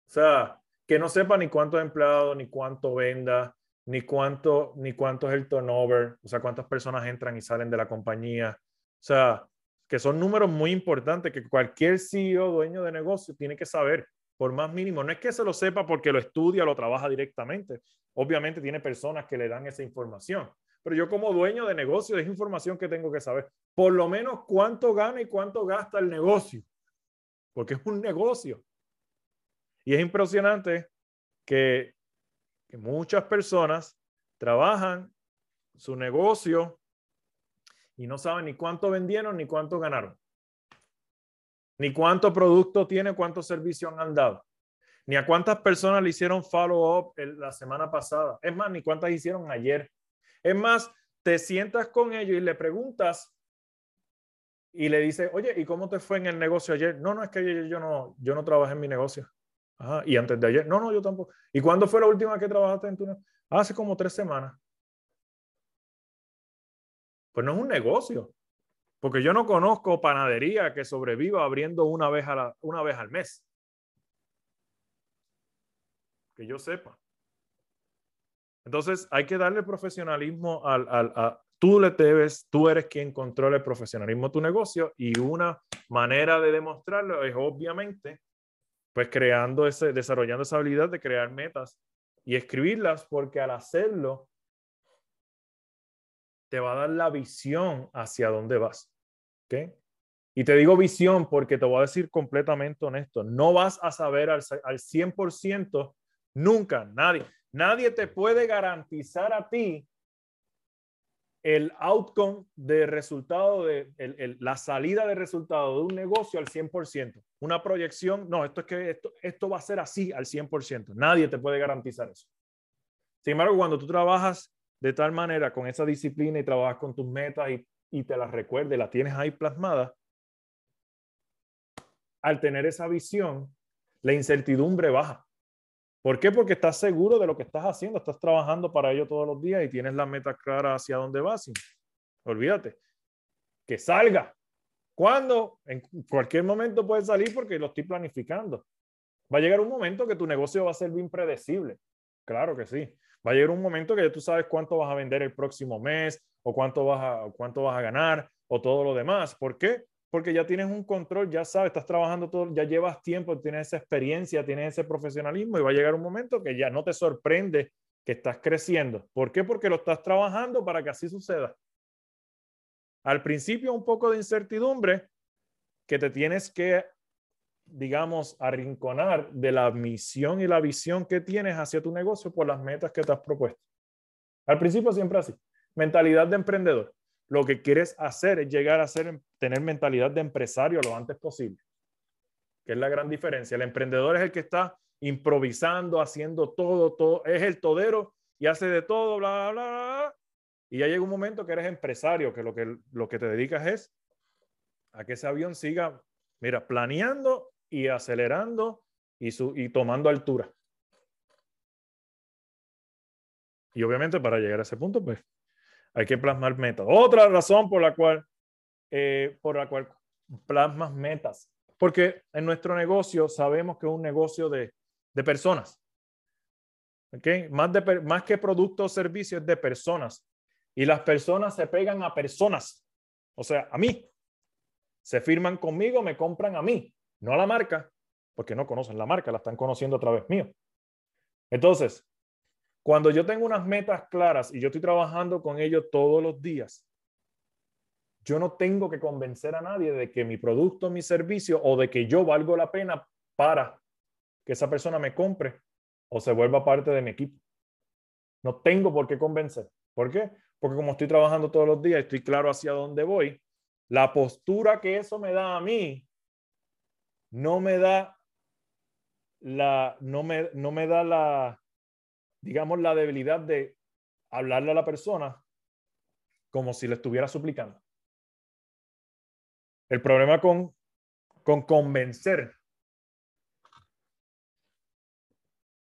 O sea, que no sepa ni cuántos empleados, ni cuánto venda, ni cuánto, ni cuánto es el turnover, o sea, cuántas personas entran y salen de la compañía. O sea, que son números muy importantes que cualquier CEO, dueño de negocio, tiene que saber, por más mínimo. No es que se lo sepa porque lo estudia, lo trabaja directamente. Obviamente tiene personas que le dan esa información, pero yo como dueño de negocio es información que tengo que saber. Por lo menos cuánto gana y cuánto gasta el negocio, porque es un negocio. Y es impresionante que, muchas personas trabajan su negocio y no saben ni cuánto vendieron ni cuánto ganaron, ni cuánto producto tiene, cuántos servicios han dado, ni a cuántas personas le hicieron follow-up la semana pasada. Es más, ni cuántas hicieron ayer. Es más, te sientas con ellos y le preguntas y le dices, oye, ¿y cómo te fue en el negocio ayer? No, no, es que yo no, yo no trabajé en mi negocio. Ajá, y antes de ayer, no, no, yo tampoco. ¿Y cuándo fue la última que trabajaste en tu negocio? Hace como tres semanas. Pues no es un negocio, porque yo no conozco panadería que sobreviva abriendo una vez, a la, una vez al mes. Que yo sepa. Entonces hay que darle profesionalismo al, al a, tú le debes, tú eres quien controla el profesionalismo de tu negocio y una manera de demostrarlo es obviamente pues creando ese, desarrollando esa habilidad de crear metas y escribirlas porque al hacerlo te va a dar la visión hacia dónde vas. ¿Ok? Y te digo visión porque te voy a decir completamente honesto, no vas a saber al, al 100% nunca, nadie. Nadie te puede garantizar a ti el outcome de resultado, de la salida de resultado de un negocio al 100%. Una proyección, no, esto es que esto, esto va a ser así al 100%. Nadie te puede garantizar eso. Sin embargo, cuando tú trabajas de tal manera con esa disciplina y trabajas con tus metas y, y te las recuerdas, las tienes ahí plasmadas, al tener esa visión, la incertidumbre baja. ¿Por qué? Porque estás seguro de lo que estás haciendo, estás trabajando para ello todos los días y tienes la meta clara hacia dónde vas. olvídate, que salga. ¿Cuándo? En cualquier momento puede salir porque lo estoy planificando. Va a llegar un momento que tu negocio va a ser impredecible. Claro que sí. Va a llegar un momento que tú sabes cuánto vas a vender el próximo mes o cuánto vas a, cuánto vas a ganar o todo lo demás. ¿Por qué? Porque ya tienes un control, ya sabes, estás trabajando todo, ya llevas tiempo, tienes esa experiencia, tienes ese profesionalismo y va a llegar un momento que ya no te sorprende que estás creciendo. ¿Por qué? Porque lo estás trabajando para que así suceda. Al principio un poco de incertidumbre que te tienes que, digamos, arrinconar de la misión y la visión que tienes hacia tu negocio por las metas que te has propuesto. Al principio siempre así. Mentalidad de emprendedor. Lo que quieres hacer es llegar a ser, tener mentalidad de empresario lo antes posible. Que es la gran diferencia. El emprendedor es el que está improvisando, haciendo todo, todo, es el todero y hace de todo, bla, bla, bla, Y ya llega un momento que eres empresario, que lo que, lo que te dedicas es a que ese avión siga, mira, planeando y acelerando y, su, y tomando altura. Y obviamente para llegar a ese punto, pues hay que plasmar metas. Otra razón por la cual, eh, por la cual plasmas metas. Porque en nuestro negocio sabemos que es un negocio de, de personas. ¿Okay? Más, de, más que productos o servicios, de personas. Y las personas se pegan a personas. O sea, a mí. Se firman conmigo, me compran a mí, no a la marca, porque no conocen la marca, la están conociendo a través mío. Entonces, cuando yo tengo unas metas claras y yo estoy trabajando con ellos todos los días, yo no tengo que convencer a nadie de que mi producto, mi servicio o de que yo valgo la pena para que esa persona me compre o se vuelva parte de mi equipo. No tengo por qué convencer. ¿Por qué? Porque como estoy trabajando todos los días, estoy claro hacia dónde voy. La postura que eso me da a mí no me da la, no me, no me da la, digamos, la debilidad de hablarle a la persona como si le estuviera suplicando. El problema con, con convencer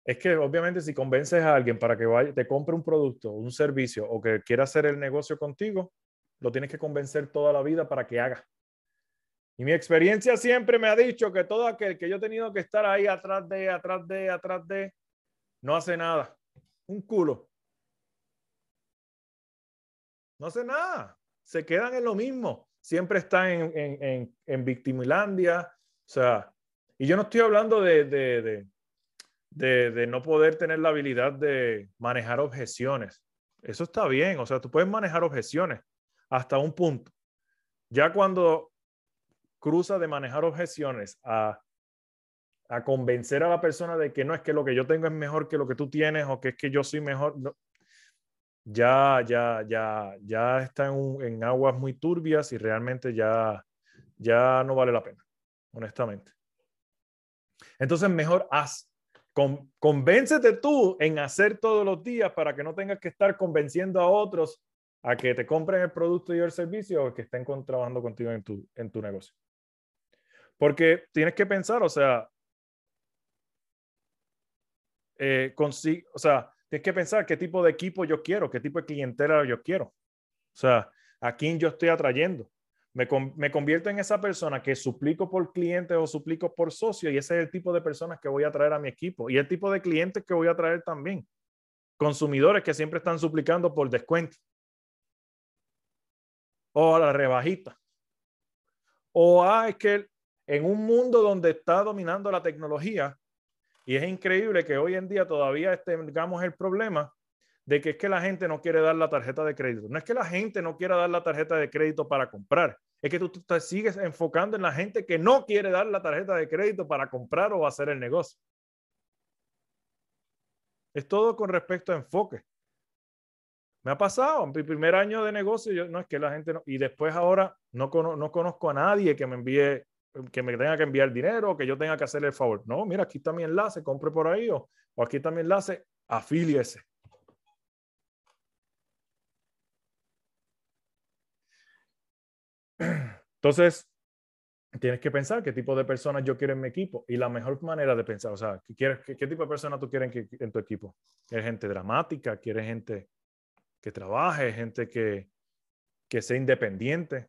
es que obviamente si convences a alguien para que vaya, te compre un producto, un servicio o que quiera hacer el negocio contigo, lo tienes que convencer toda la vida para que haga. Y mi experiencia siempre me ha dicho que todo aquel que yo he tenido que estar ahí atrás de, atrás de, atrás de, no hace nada. Un culo. No hace nada. Se quedan en lo mismo. Siempre están en, en, en, en victimilandia. O sea, y yo no estoy hablando de, no poder tener la habilidad de manejar objeciones. Eso está bien, o sea, tú puedes manejar objeciones hasta un punto. Ya cuando cruza de manejar objeciones a, a convencer a la persona de que no es que lo que yo tengo es mejor que lo que tú tienes o que es que yo soy mejor, ya, ya, ya, ya está en, en aguas muy turbias y realmente ya, ya no vale la pena, honestamente. Entonces, mejor haz convéncete tú en hacer todos los días para que no tengas que estar convenciendo a otros a que te compren el producto y el servicio o que estén trabajando contigo en tu, en tu negocio. Porque tienes que pensar, o sea, eh, o sea, tienes que pensar qué tipo de equipo yo quiero, qué tipo de clientela yo quiero. O sea, a quién yo estoy atrayendo me, convierto en esa persona que suplico por clientes o suplico por socio y ese es el tipo de personas que voy a traer a mi equipo y el tipo de clientes que voy a traer también. Consumidores que siempre están suplicando por descuento o a la rebajita. O ah, es que en un mundo donde está dominando la tecnología y es increíble que hoy en día todavía tengamos el problema de que es que la gente no quiere dar la tarjeta de crédito. No es que la gente no quiera dar la tarjeta de crédito para comprar, es que tú, te sigues enfocando en la gente que no quiere dar la tarjeta de crédito para comprar o hacer el negocio. Es todo con respecto a enfoque. Me ha pasado, en mi primer año de negocio, yo, no es que la gente no, y después ahora no, no conozco a nadie que me envíe, que me tenga que enviar dinero o que yo tenga que hacerle el favor. No, mira, aquí está mi enlace, compre por ahí o, o aquí está mi enlace, afíliese. Entonces, tienes que pensar qué tipo de personas yo quiero en mi equipo y la mejor manera de pensar, o sea, ¿qué, quieres, qué, tipo de personas tú quieres en, en tu equipo? ¿Quieres gente dramática? ¿Quieres gente que trabaje? ¿Gente que, que sea independiente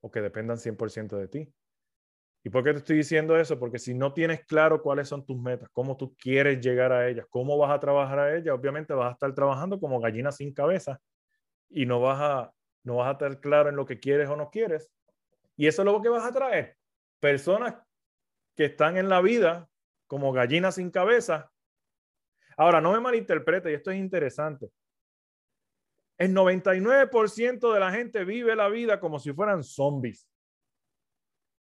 o que dependan 100% de ti? ¿Y por qué te estoy diciendo eso? Porque si no tienes claro cuáles son tus metas, cómo tú quieres llegar a ellas, cómo vas a trabajar a ellas, obviamente vas a estar trabajando como gallina sin cabeza y no vas a, no vas a estar claro en lo que quieres o no quieres. Y eso es lo que vas a traer. Personas que están en la vida como gallinas sin cabeza. Ahora, no me malinterprete, y esto es interesante. El 99% de la gente vive la vida como si fueran zombies,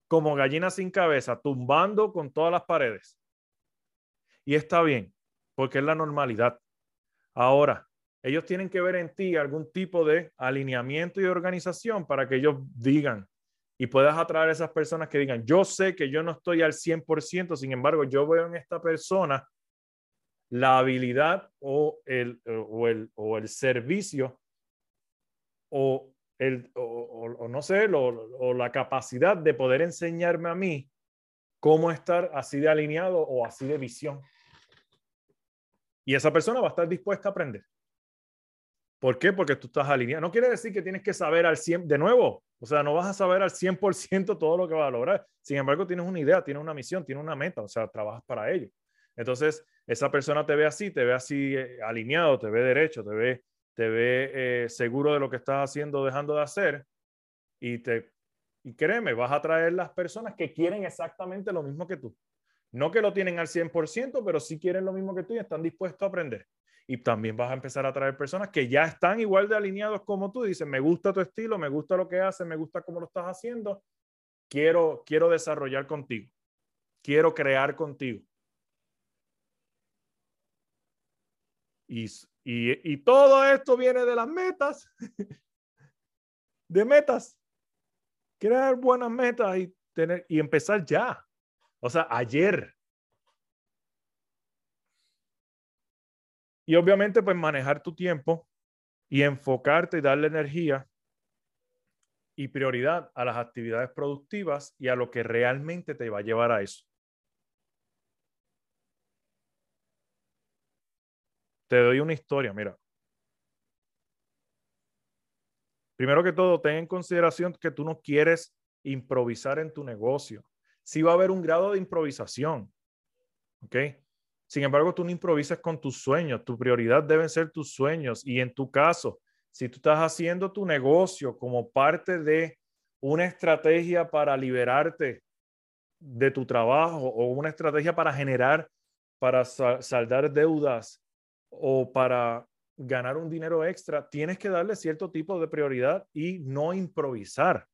como gallinas sin cabeza, tumbando con todas las paredes. Y está bien, porque es la normalidad. Ahora, ellos tienen que ver en ti algún tipo de alineamiento y organización para que ellos digan y puedas atraer a esas personas que digan, yo sé que yo no estoy al 100%, sin embargo, yo veo en esta persona la habilidad o el, o el, o el servicio o, el, o, no sé, o la capacidad de poder enseñarme a mí cómo estar así de alineado o así de visión. Y esa persona va a estar dispuesta a aprender. ¿Por qué? Porque tú estás alineado. No quiere decir que tienes que saber al 100, de nuevo, o sea, no vas a saber al 100% todo lo que vas a lograr. Sin embargo, tienes una idea, tienes una misión, tienes una meta, o sea, trabajas para ello. Entonces, esa persona te ve así, te ve así eh, alineado, te ve derecho, te ve, te ve eh, seguro de lo que estás haciendo, dejando de hacer. Y, te, y créeme, vas a traer las personas que quieren exactamente lo mismo que tú. No que lo tienen al 100%, pero sí quieren lo mismo que tú y están dispuestos a aprender. Y también vas a empezar a traer personas que ya están igual de alineados como tú. Dicen, me gusta tu estilo, me gusta lo que haces, me gusta cómo lo estás haciendo. Quiero, quiero desarrollar contigo. Quiero crear contigo. Y, y, y todo esto viene de las metas. de metas. Crear buenas metas y, tener, y empezar ya. O sea, ayer. Y obviamente, pues manejar tu tiempo y enfocarte y darle energía y prioridad a las actividades productivas y a lo que realmente te va a llevar a eso. Te doy una historia, mira. Primero que todo, ten en consideración que tú no quieres improvisar en tu negocio sí va a haber un grado de improvisación. ¿Ok? Sin embargo, tú no improvisas con tus sueños. Tu prioridad deben ser tus sueños. Y en tu caso, si tú estás haciendo tu negocio como parte de una estrategia para liberarte de tu trabajo o una estrategia para generar, para saldar deudas o para ganar un dinero extra, tienes que darle cierto tipo de prioridad y no improvisar.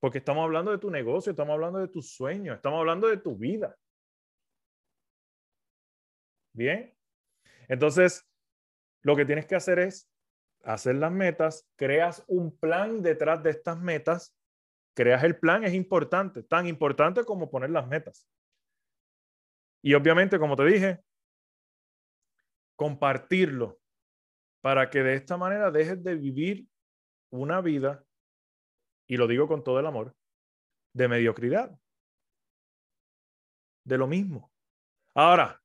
Porque estamos hablando de tu negocio, estamos hablando de tus sueños, estamos hablando de tu vida. Bien. Entonces, lo que tienes que hacer es hacer las metas, creas un plan detrás de estas metas, creas el plan, es importante, tan importante como poner las metas. Y obviamente, como te dije, compartirlo para que de esta manera dejes de vivir una vida y lo digo con todo el amor, de mediocridad. De lo mismo. Ahora,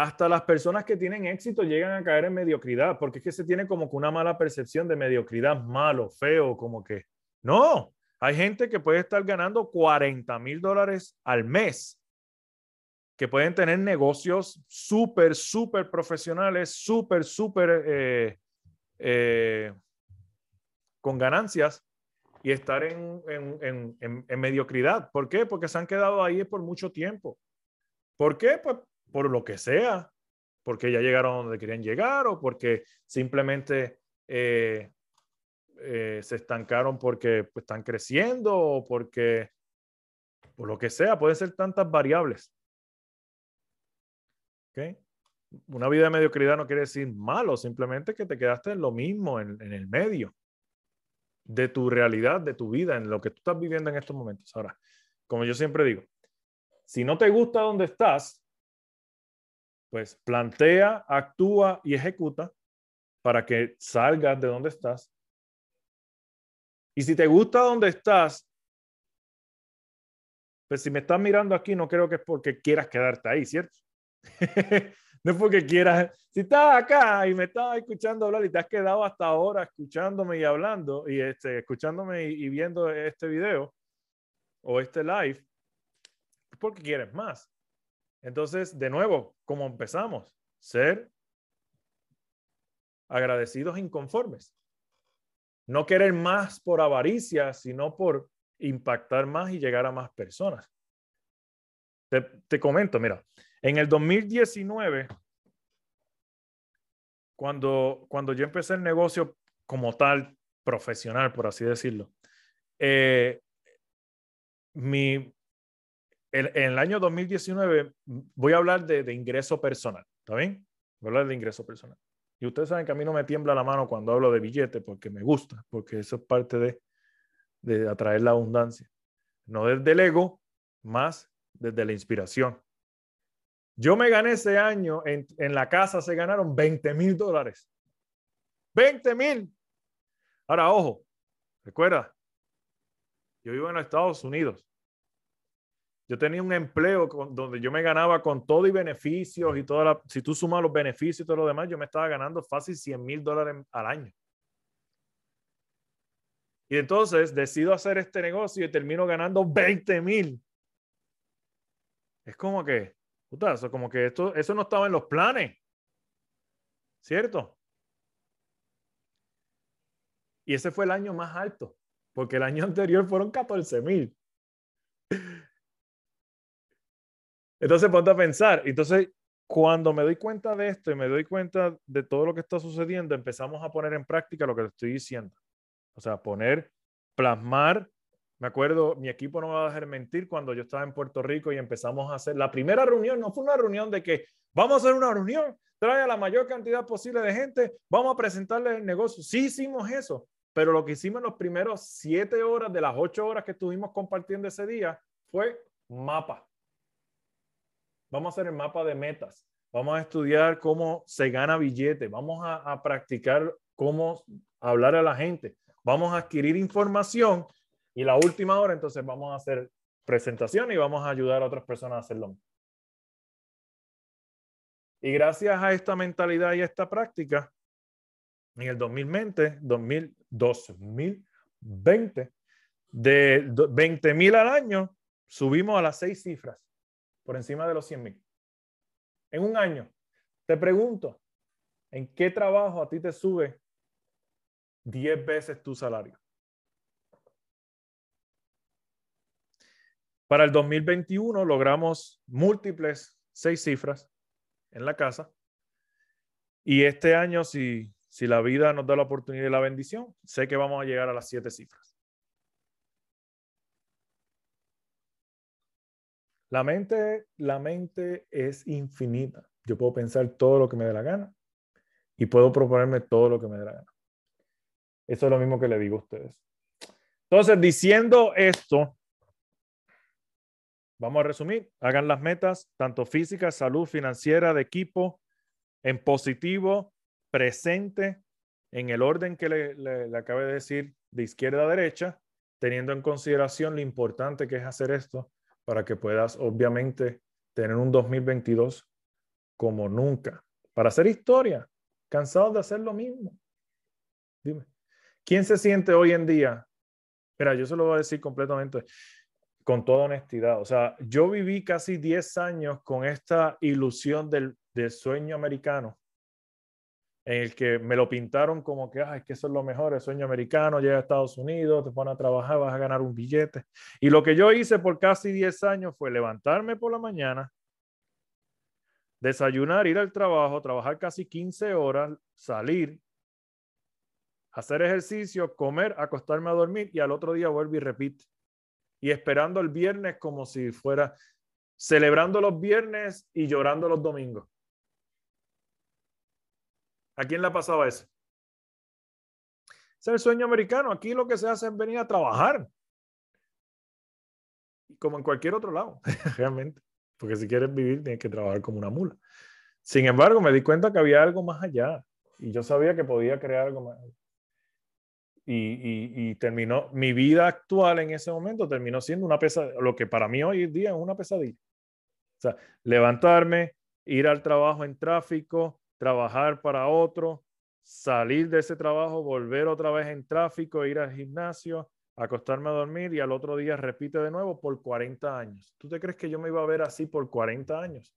hasta las personas que tienen éxito llegan a caer en mediocridad, porque es que se tiene como que una mala percepción de mediocridad, malo, feo, como que... No, hay gente que puede estar ganando 40 mil dólares al mes, que pueden tener negocios súper, súper profesionales, súper, súper eh, eh, con ganancias y estar en, en, en, mediocridad. ¿Por qué? Porque se han quedado ahí por mucho tiempo. ¿Por qué? Pues por lo que sea, porque ya llegaron donde querían llegar o porque simplemente eh, eh, se estancaron porque pues, están creciendo o porque, por lo que sea, pueden ser tantas variables. ¿Okay? Una vida de mediocridad no quiere decir malo, simplemente que te quedaste en lo mismo, en, en el medio de tu realidad, de tu vida, en lo que tú estás viviendo en estos momentos. Ahora, como yo siempre digo, si no te gusta donde estás, pues plantea, actúa y ejecuta para que salgas de donde estás. Y si te gusta donde estás, pues si me estás mirando aquí, no creo que es porque quieras quedarte ahí, ¿cierto? no es porque quieras, si estás acá y me estás escuchando hablar y te has quedado hasta ahora escuchándome y hablando y este, escuchándome y, viendo este video o este live, es porque quieres más. Entonces, de nuevo, como empezamos, ser agradecidos e inconformes. No querer más por avaricia, sino por impactar más y llegar a más personas. Te, te comento, mira, en el 2019, cuando, cuando yo empecé el negocio como tal, profesional, por así decirlo, eh, mi, en el año 2019 voy a hablar de, ingreso personal, ¿está bien? Voy a hablar de ingreso personal. Y ustedes saben que a mí no me tiembla la mano cuando hablo de billete porque me gusta, porque eso es parte de, atraer la abundancia. No desde el ego, más desde la inspiración. Yo me gané ese año, en, en la casa se ganaron 20 mil dólares. 20 mil. Ahora, ojo, recuerda, yo vivo en Estados Unidos. Yo tenía un empleo donde yo me ganaba con todo y beneficios y toda la, si tú sumas los beneficios y todo lo demás, yo me estaba ganando fácil 100 mil dólares al año. Y entonces decido hacer este negocio y termino ganando 20 mil. Es como que, puta, eso como que esto, eso no estaba en los planes. ¿Cierto? Y ese fue el año más alto, porque el año anterior fueron 14 mil. Entonces ponte a pensar. Entonces, cuando me doy cuenta de esto y me doy cuenta de todo lo que está sucediendo, empezamos a poner en práctica lo que te estoy diciendo. O sea, poner, plasmar. Me acuerdo, mi equipo no me va a dejar mentir cuando yo estaba en Puerto Rico y empezamos a hacer la primera reunión. No fue una reunión de que vamos a hacer una reunión, trae a la mayor cantidad posible de gente, vamos a presentarles el negocio. Sí hicimos eso, pero lo que hicimos en los primeros siete horas de las ocho horas que estuvimos compartiendo ese día fue mapa. Vamos a hacer el mapa de metas. Vamos a estudiar cómo se gana billete. Vamos a, a practicar cómo hablar a la gente. Vamos a adquirir información y la última hora entonces vamos a hacer presentación y vamos a ayudar a otras personas a hacerlo. Y gracias a esta mentalidad y a esta práctica, en el 2020, 2000, 2020, de 20 mil al año, subimos a las seis cifras por encima de los 100 mil. En un año, te pregunto, ¿en qué trabajo a ti te sube 10 veces tu salario? Para el 2021 logramos múltiples seis cifras en la casa. Y este año, si, si la vida nos da la oportunidad y la bendición, sé que vamos a llegar a las siete cifras. La mente, la mente es infinita. Yo puedo pensar todo lo que me dé la gana y puedo proponerme todo lo que me dé la gana. Eso es lo mismo que le digo a ustedes. Entonces, diciendo esto, vamos a resumir. Hagan las metas, tanto físicas, salud, financiera, de equipo, en positivo, presente, en el orden que le, le, le acabé de decir, de izquierda a derecha, teniendo en consideración lo importante que es hacer esto para que puedas, obviamente, tener un 2022 como nunca. Para hacer historia, cansado de hacer lo mismo. Dime, ¿quién se siente hoy en día? Mira, yo se lo voy a decir completamente con toda honestidad. O sea, yo viví casi 10 años con esta ilusión del, del sueño americano en el que me lo pintaron como que, es que eso es lo mejor, el sueño americano, llega a Estados Unidos, te pones a trabajar, vas a ganar un billete. Y lo que yo hice por casi 10 años fue levantarme por la mañana, desayunar, ir al trabajo, trabajar casi 15 horas, salir, hacer ejercicio, comer, acostarme a dormir y al otro día vuelvo y repito. Y esperando el viernes como si fuera celebrando los viernes y llorando los domingos. ¿A quién le ha pasado eso? Es el sueño americano. Aquí lo que se hace es venir a trabajar. Como en cualquier otro lado, realmente. Porque si quieres vivir, tienes que trabajar como una mula. Sin embargo, me di cuenta que había algo más allá. Y yo sabía que podía crear algo más. Y, y, y, terminó, mi vida actual en ese momento terminó siendo una pesadilla, lo que para mí hoy en día es una pesadilla. O sea, levantarme, ir al trabajo en tráfico, trabajar para otro, salir de ese trabajo, volver otra vez en tráfico, ir al gimnasio, acostarme a dormir y al otro día repite de nuevo por 40 años. ¿Tú te crees que yo me iba a ver así por 40 años?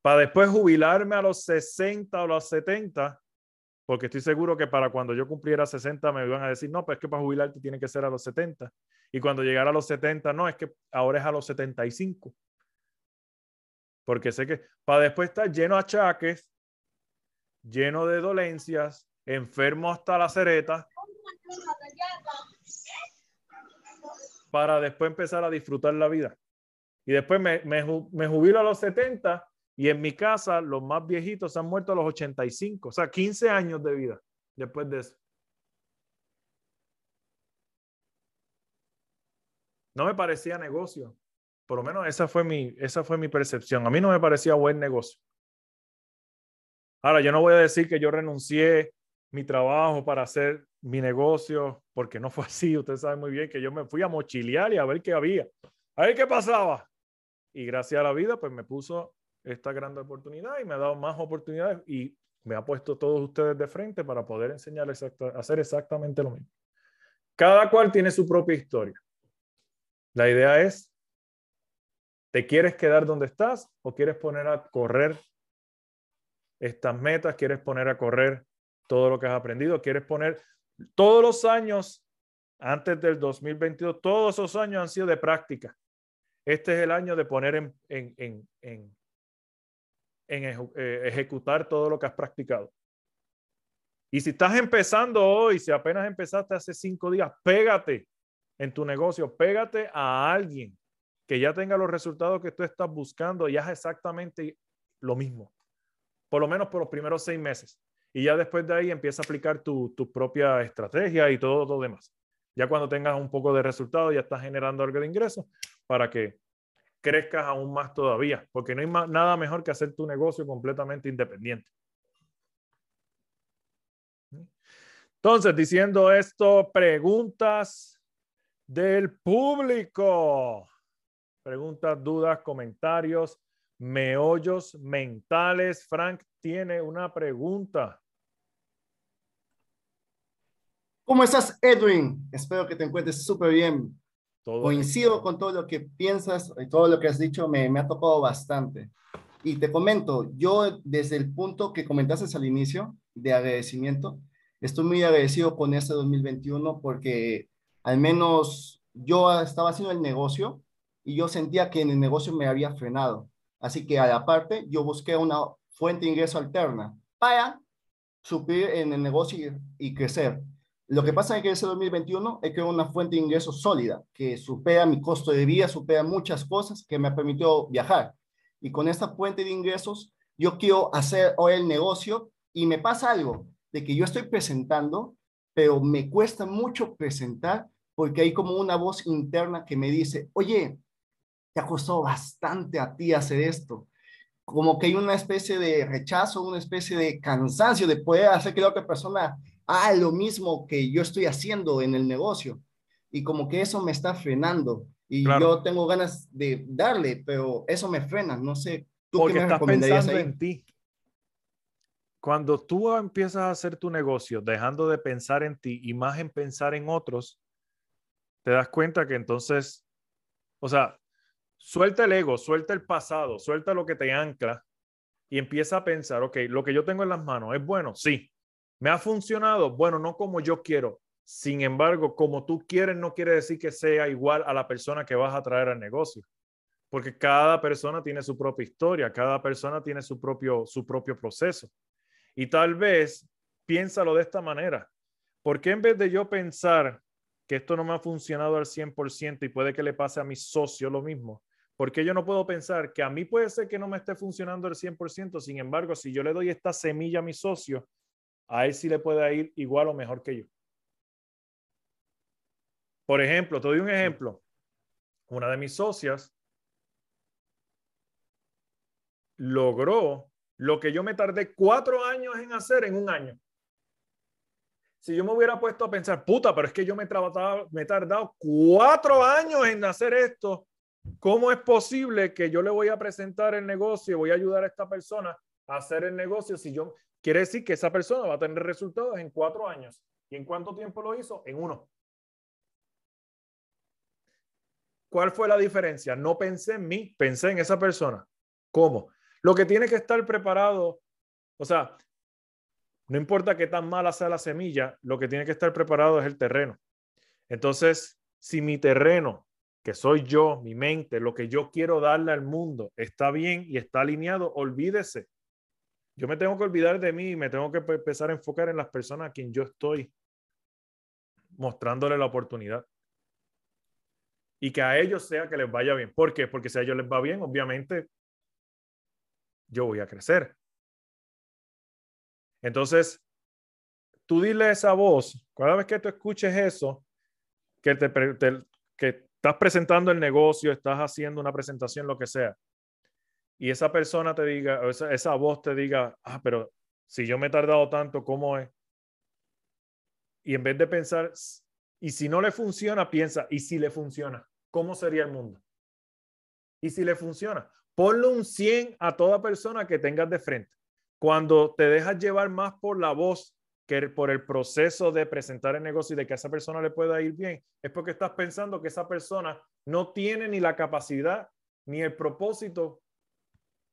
para después jubilarme a los 60 o los 70, porque estoy seguro que para cuando yo cumpliera 60 me iban a decir, no, pues es que para jubilarte tiene que ser a los 70. Y cuando llegara a los 70, no, es que ahora es a los 75. Porque sé que para después estar lleno de achaques, lleno de dolencias, enfermo hasta la cereta, para después empezar a disfrutar la vida. Y después me, me, me, jubilo a los 70 y en mi casa los más viejitos han muerto a los 85, o sea, 15 años de vida después de eso. No me parecía negocio. Por lo menos esa fue mi, esa fue mi percepción. A mí no me parecía buen negocio. Ahora, yo no voy a decir que yo renuncié mi trabajo para hacer mi negocio, porque no fue así. Usted sabe muy bien que yo me fui a mochilear y a ver qué había, a ver qué pasaba. Y gracias a la vida, pues me puso esta gran oportunidad y me ha dado más oportunidades y me ha puesto todos ustedes de frente para poder enseñarles a hacer exactamente lo mismo. Cada cual tiene su propia historia. La idea es, ¿te quieres quedar donde estás o quieres poner a correr estas metas? ¿Quieres poner a correr todo lo que has aprendido? ¿Quieres poner todos los años antes del 2022, todos esos años han sido de práctica? Este es el año de poner en, en, en, en, eh, ejecutar todo lo que has practicado. Y si estás empezando hoy, si apenas empezaste hace cinco días, pégate en tu negocio, pégate a alguien que ya tenga los resultados que tú estás buscando y haz exactamente lo mismo, por lo menos por los primeros seis meses. Y ya después de ahí empieza a aplicar tu, tu propia estrategia y todo lo demás. Ya cuando tengas un poco de resultado, ya estás generando algo de ingreso para que crezcas aún más todavía, porque no hay nada mejor que hacer tu negocio completamente independiente. Entonces, diciendo esto, preguntas del público. Preguntas, dudas, comentarios, meollos mentales. Frank tiene una pregunta. ¿Cómo estás, Edwin? Espero que te encuentres súper bien. Coincido con todo lo que piensas y todo lo que has dicho, me, me ha tocado bastante. Y te comento, yo desde el punto que comentaste al inicio de agradecimiento, estoy muy agradecido con este 2021 porque al menos yo estaba haciendo el negocio y yo sentía que en el negocio me había frenado. Así que a la parte yo busqué una fuente de ingreso alterna para suplir en el negocio y, y crecer. Lo que pasa es que ese 2021 he creado una fuente de ingresos sólida que supera mi costo de vida, supera muchas cosas que me ha permitido viajar. Y con esta fuente de ingresos, yo quiero hacer hoy el negocio y me pasa algo de que yo estoy presentando, pero me cuesta mucho presentar porque hay como una voz interna que me dice, oye, te ha costado bastante a ti hacer esto. Como que hay una especie de rechazo, una especie de cansancio de poder hacer que la otra persona ah, lo mismo que yo estoy haciendo en el negocio. Y como que eso me está frenando. Y yo tengo ganas de darle, pero eso me frena. No sé, ¿tú Porque qué me estás pensando en ti. Cuando tú empiezas a hacer tu negocio, dejando de pensar en ti y más en pensar en otros, te das cuenta que entonces, o sea, suelta el ego, suelta el pasado, suelta lo que te ancla y empieza a pensar, ok, lo que yo tengo en las manos es bueno, sí, ¿Me ha funcionado? Bueno, no como yo quiero. Sin embargo, como tú quieres no quiere decir que sea igual a la persona que vas a traer al negocio. Porque cada persona tiene su propia historia, cada persona tiene su propio, su propio proceso. Y tal vez piénsalo de esta manera. ¿Por qué en vez de yo pensar que esto no me ha funcionado al 100% y puede que le pase a mi socio lo mismo? ¿Por qué yo no puedo pensar que a mí puede ser que no me esté funcionando al 100%? Sin embargo, si yo le doy esta semilla a mi socio, a él sí le puede ir igual o mejor que yo. Por ejemplo, te doy un ejemplo. Una de mis socias logró lo que yo me tardé cuatro años en hacer en un año. Si yo me hubiera puesto a pensar, puta, pero es que yo me, me he tardado cuatro años en hacer esto, ¿cómo es posible que yo le voy a presentar el negocio, voy a ayudar a esta persona a hacer el negocio si yo, Quiere decir que esa persona va a tener resultados en cuatro años. ¿Y en cuánto tiempo lo hizo? En uno. ¿Cuál fue la diferencia? No pensé en mí, pensé en esa persona. ¿Cómo? Lo que tiene que estar preparado, o sea, no importa qué tan mala sea la semilla, lo que tiene que estar preparado es el terreno. Entonces, si mi terreno, que soy yo, mi mente, lo que yo quiero darle al mundo, está bien y está alineado, olvídese. Yo me tengo que olvidar de mí y me tengo que empezar a enfocar en las personas a quien yo estoy mostrándole la oportunidad. Y que a ellos sea que les vaya bien. ¿Por qué? Porque si a ellos les va bien, obviamente yo voy a crecer. Entonces, tú dile esa voz, cada vez que tú escuches eso, que, te, que estás presentando el negocio, estás haciendo una presentación, lo que sea, y esa persona te diga, o esa, esa voz te diga, ah, pero si yo me he tardado tanto, ¿cómo es? Y en vez de pensar, y si no le funciona, piensa, ¿y si le funciona? ¿Cómo sería el mundo? ¿Y si le funciona? Ponle un 100 a toda persona que tengas de frente. Cuando te dejas llevar más por la voz que por el proceso de presentar el negocio y de que a esa persona le pueda ir bien, es porque estás pensando que esa persona no tiene ni la capacidad ni el propósito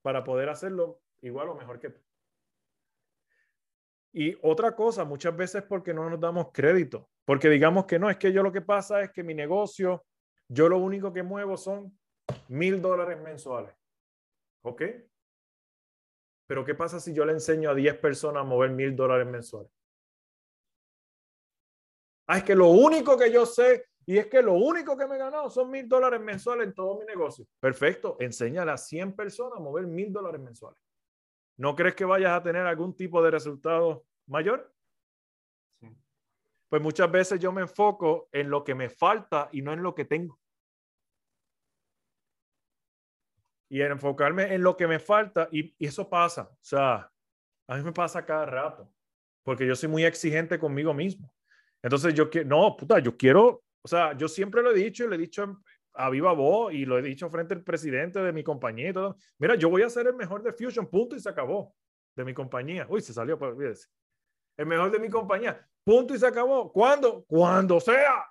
para poder hacerlo igual o mejor que tú. Y otra cosa, muchas veces porque no nos damos crédito, porque digamos que no, es que yo lo que pasa es que mi negocio, yo lo único que muevo son mil dólares mensuales. ¿Ok? Pero ¿qué pasa si yo le enseño a 10 personas a mover mil dólares mensuales? Ah, es que lo único que yo sé y es que lo único que me he ganado son mil dólares mensuales en todo mi negocio. Perfecto, enséñale a 100 personas a mover mil dólares mensuales. ¿No crees que vayas a tener algún tipo de resultado mayor? Pues muchas veces yo me enfoco en lo que me falta y no en lo que tengo. y en enfocarme en lo que me falta y, eso pasa, o sea, a mí me pasa cada rato, porque yo soy muy exigente conmigo mismo. Entonces yo quiero, no, puta, yo quiero, o sea, yo siempre lo he dicho y lo he dicho a viva voz y lo he dicho frente al presidente de mi compañía y todo. Mira, yo voy a ser el mejor de Fusion, punto y se acabó, de mi compañía. Uy, se salió, pues olvídese. El mejor de mi compañía, punto y se acabó. ¿Cuándo? Cuando sea.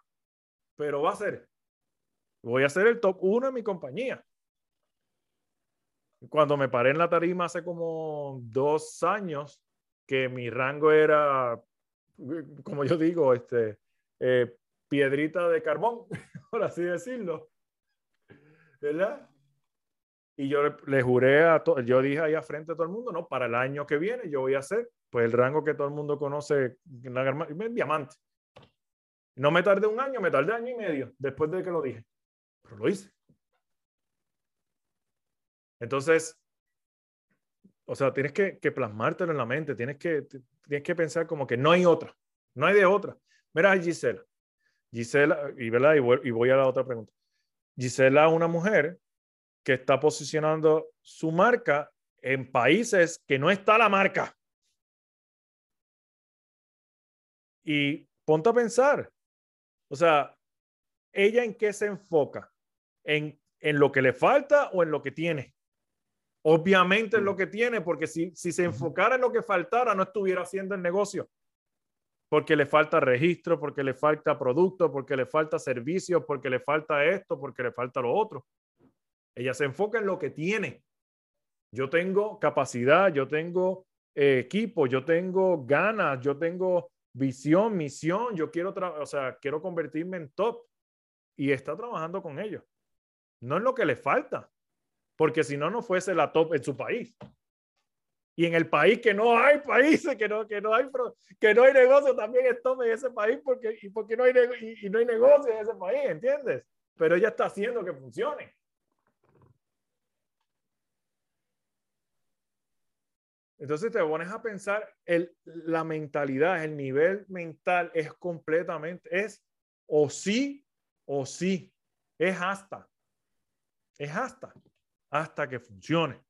Pero va a ser. Voy a ser el top uno de mi compañía cuando me paré en la tarima hace como dos años, que mi rango era, como yo digo, este, eh, piedrita de carbón, por así decirlo. ¿Verdad? Y yo le, juré a todo, yo dije ahí a frente a todo el mundo, no, para el año que viene yo voy a hacer, pues el rango que todo el mundo conoce, en diamante. No me tardé un año, me tardé año y medio después de que lo dije, pero lo hice. Entonces, o sea, tienes que, que, plasmártelo en la mente, tienes que, tienes que pensar como que no hay otra, no hay de otra. Mira Gisela. Gisela, y, ¿verdad? Y, voy, a la otra pregunta. Gisela es una mujer que está posicionando su marca en países que no está la marca. Y ponte a pensar, o sea, ¿ella en qué se enfoca? ¿En, en lo que le falta o en lo que tiene? Obviamente es lo que tiene, porque si, si se enfocara en lo que faltara, no estuviera haciendo el negocio. Porque le falta registro, porque le falta producto, porque le falta servicio, porque le falta esto, porque le falta lo otro. Ella se enfoca en lo que tiene. Yo tengo capacidad, yo tengo eh, equipo, yo tengo ganas, yo tengo visión, misión, yo quiero, o sea, quiero convertirme en top y está trabajando con ellos. No es lo que le falta, porque si no, no fuese la top en su país. Y en el país que no hay países, que no, que no, hay, que no hay negocio, también es top en ese país porque, y porque no hay, y, no hay negocio en ese país, ¿entiendes? Pero ella está haciendo que funcione. Entonces te pones a pensar, el, la mentalidad, el nivel mental es completamente, es o sí o sí, es hasta, es hasta hasta que funcione.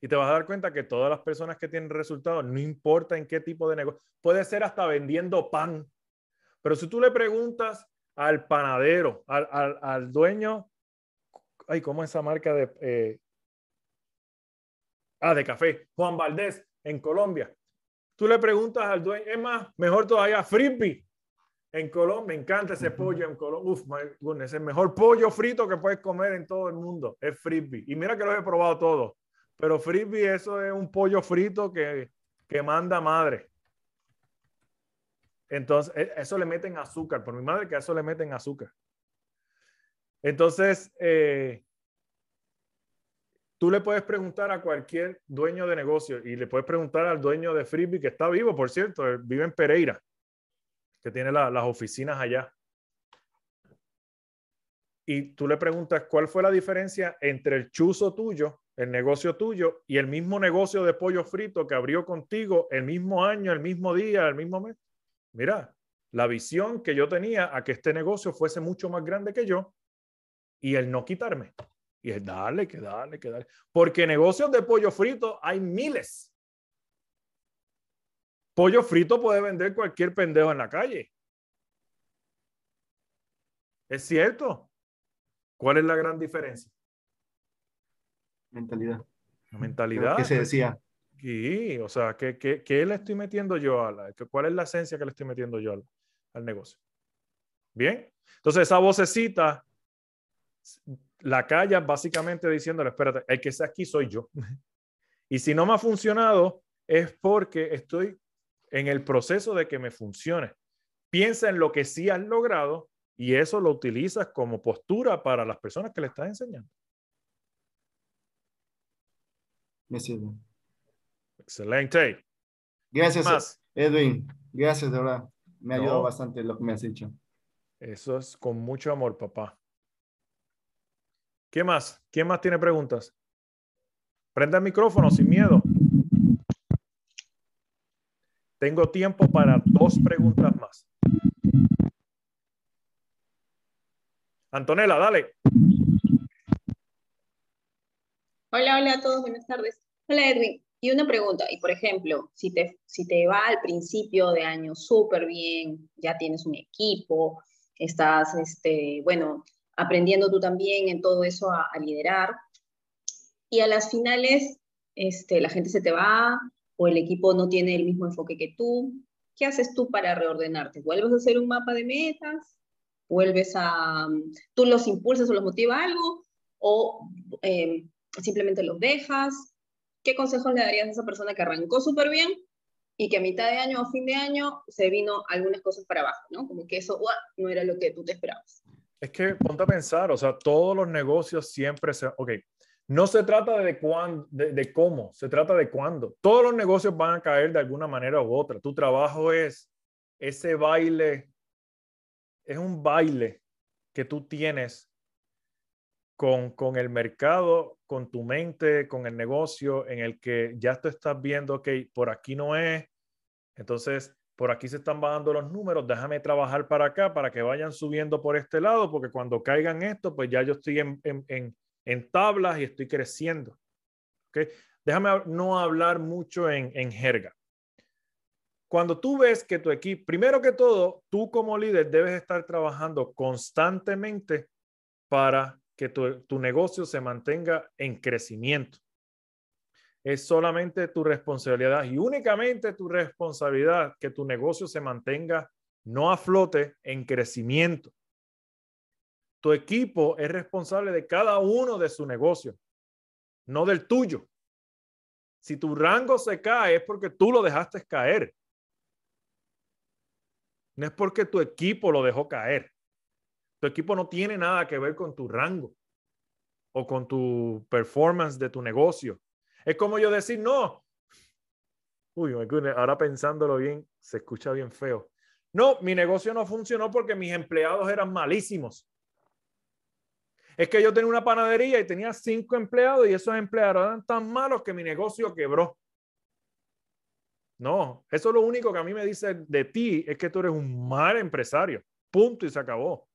Y te vas a dar cuenta que todas las personas que tienen resultados, no importa en qué tipo de negocio, puede ser hasta vendiendo pan. Pero si tú le preguntas al panadero, al, dueño, ay, ¿cómo es esa marca de... Eh? ah, de café, Juan Valdés, en Colombia. Tú le preguntas al dueño, es más, mejor todavía, Frisbee, en Colombia, me encanta ese pollo en Colombia. Uf, my es el mejor pollo frito que puedes comer en todo el mundo. Es frisbee. Y mira que lo he probado todo. Pero frisbee, eso es un pollo frito que, que manda madre. Entonces, e, eso le meten azúcar. Por mi madre que a eso le meten azúcar. Entonces, eh, tú le puedes preguntar a cualquier dueño de negocio y le puedes preguntar al dueño de Frisbee, que está vivo, por cierto, vive en Pereira, que tiene las oficinas allá. Y tú le preguntas cuál fue la diferencia entre el chuzo tuyo, el negocio tuyo, y el mismo negocio de pollo frito que abrió contigo el mismo año, el mismo día, el mismo mes. Mira, la visión que yo tenía a que este negocio fuese mucho más grande que yo y el no quitarme. Y es darle, que darle, que darle. Porque negocios de pollo frito hay miles. Pollo frito puede vender cualquier pendejo en la calle. Es cierto. ¿Cuál es la gran diferencia? Mentalidad. La mentalidad. ¿Qué se decía? Sí, o sea, ¿qué, qué, qué le estoy metiendo yo a la? ¿Cuál es la esencia que le estoy metiendo yo al, al negocio? Bien. Entonces, esa vocecita la calle básicamente diciéndole, espérate, el que está aquí soy yo. y si no me ha funcionado, es porque estoy en el proceso de que me funcione. Piensa en lo que sí has logrado y eso lo utilizas como postura para las personas que le estás enseñando. Me sirve. Excelente. Gracias, Edwin. Gracias, de verdad. Me ha ayudado bastante lo que me has dicho. Eso es con mucho amor, papá. ¿Qué más? ¿Quién más tiene preguntas? Prenda el micrófono sin miedo. Tengo tiempo para dos preguntas más. Antonella, dale. Hola, hola a todos, buenas tardes. Hola Edwin, y una pregunta, y por ejemplo, si te, si te va al principio de año súper bien, ya tienes un equipo, estás, este, bueno, aprendiendo tú también en todo eso a, liderar. Y a las finales, este, la gente se te va o el equipo no tiene el mismo enfoque que tú. ¿Qué haces tú para reordenarte? ¿Vuelves a hacer un mapa de metas? ¿Vuelves a... tú los impulsas o los motiva algo? ¿O em, simplemente los dejas? ¿Qué consejos le darías a esa persona que arrancó súper bien y que a mitad de año o fin de año se vino algunas cosas para abajo, ¿no? Como que eso no era lo que tú te esperabas. Es que ponte a pensar, o sea, todos los negocios siempre se... Ok, no se trata de, cuándo, de, cómo, se trata de cuándo. Todos los negocios van a caer de alguna manera u otra. Tu trabajo es ese baile, es un baile que tú tienes con, con el mercado, con tu mente, con el negocio, en el que ya tú estás viendo, que por aquí no es. Entonces, por aquí se están bajando los números, déjame trabajar para acá para que vayan subiendo por este lado, porque cuando caigan esto, pues ya yo estoy en, tablas y estoy creciendo. Déjame no hablar mucho en, en jerga. Cuando tú ves que tu equipo, primero que todo, tú como líder debes estar trabajando constantemente para que tu, tu negocio se mantenga en crecimiento es solamente tu responsabilidad y únicamente tu responsabilidad que tu negocio se mantenga no a flote, en crecimiento. Tu equipo es responsable de cada uno de su negocio, no del tuyo. Si tu rango se cae es porque tú lo dejaste caer. No es porque tu equipo lo dejó caer. Tu equipo no tiene nada que ver con tu rango o con tu performance de tu negocio es como yo decir, no. Uy, ahora pensándolo bien, se escucha bien feo. No, mi negocio no funcionó porque mis empleados eran malísimos. Es que yo tenía una panadería y tenía cinco empleados y esos empleados eran tan malos que mi negocio quebró. No, eso es lo único que a mí me dice de ti, es que tú eres un mal empresario. Punto y se acabó.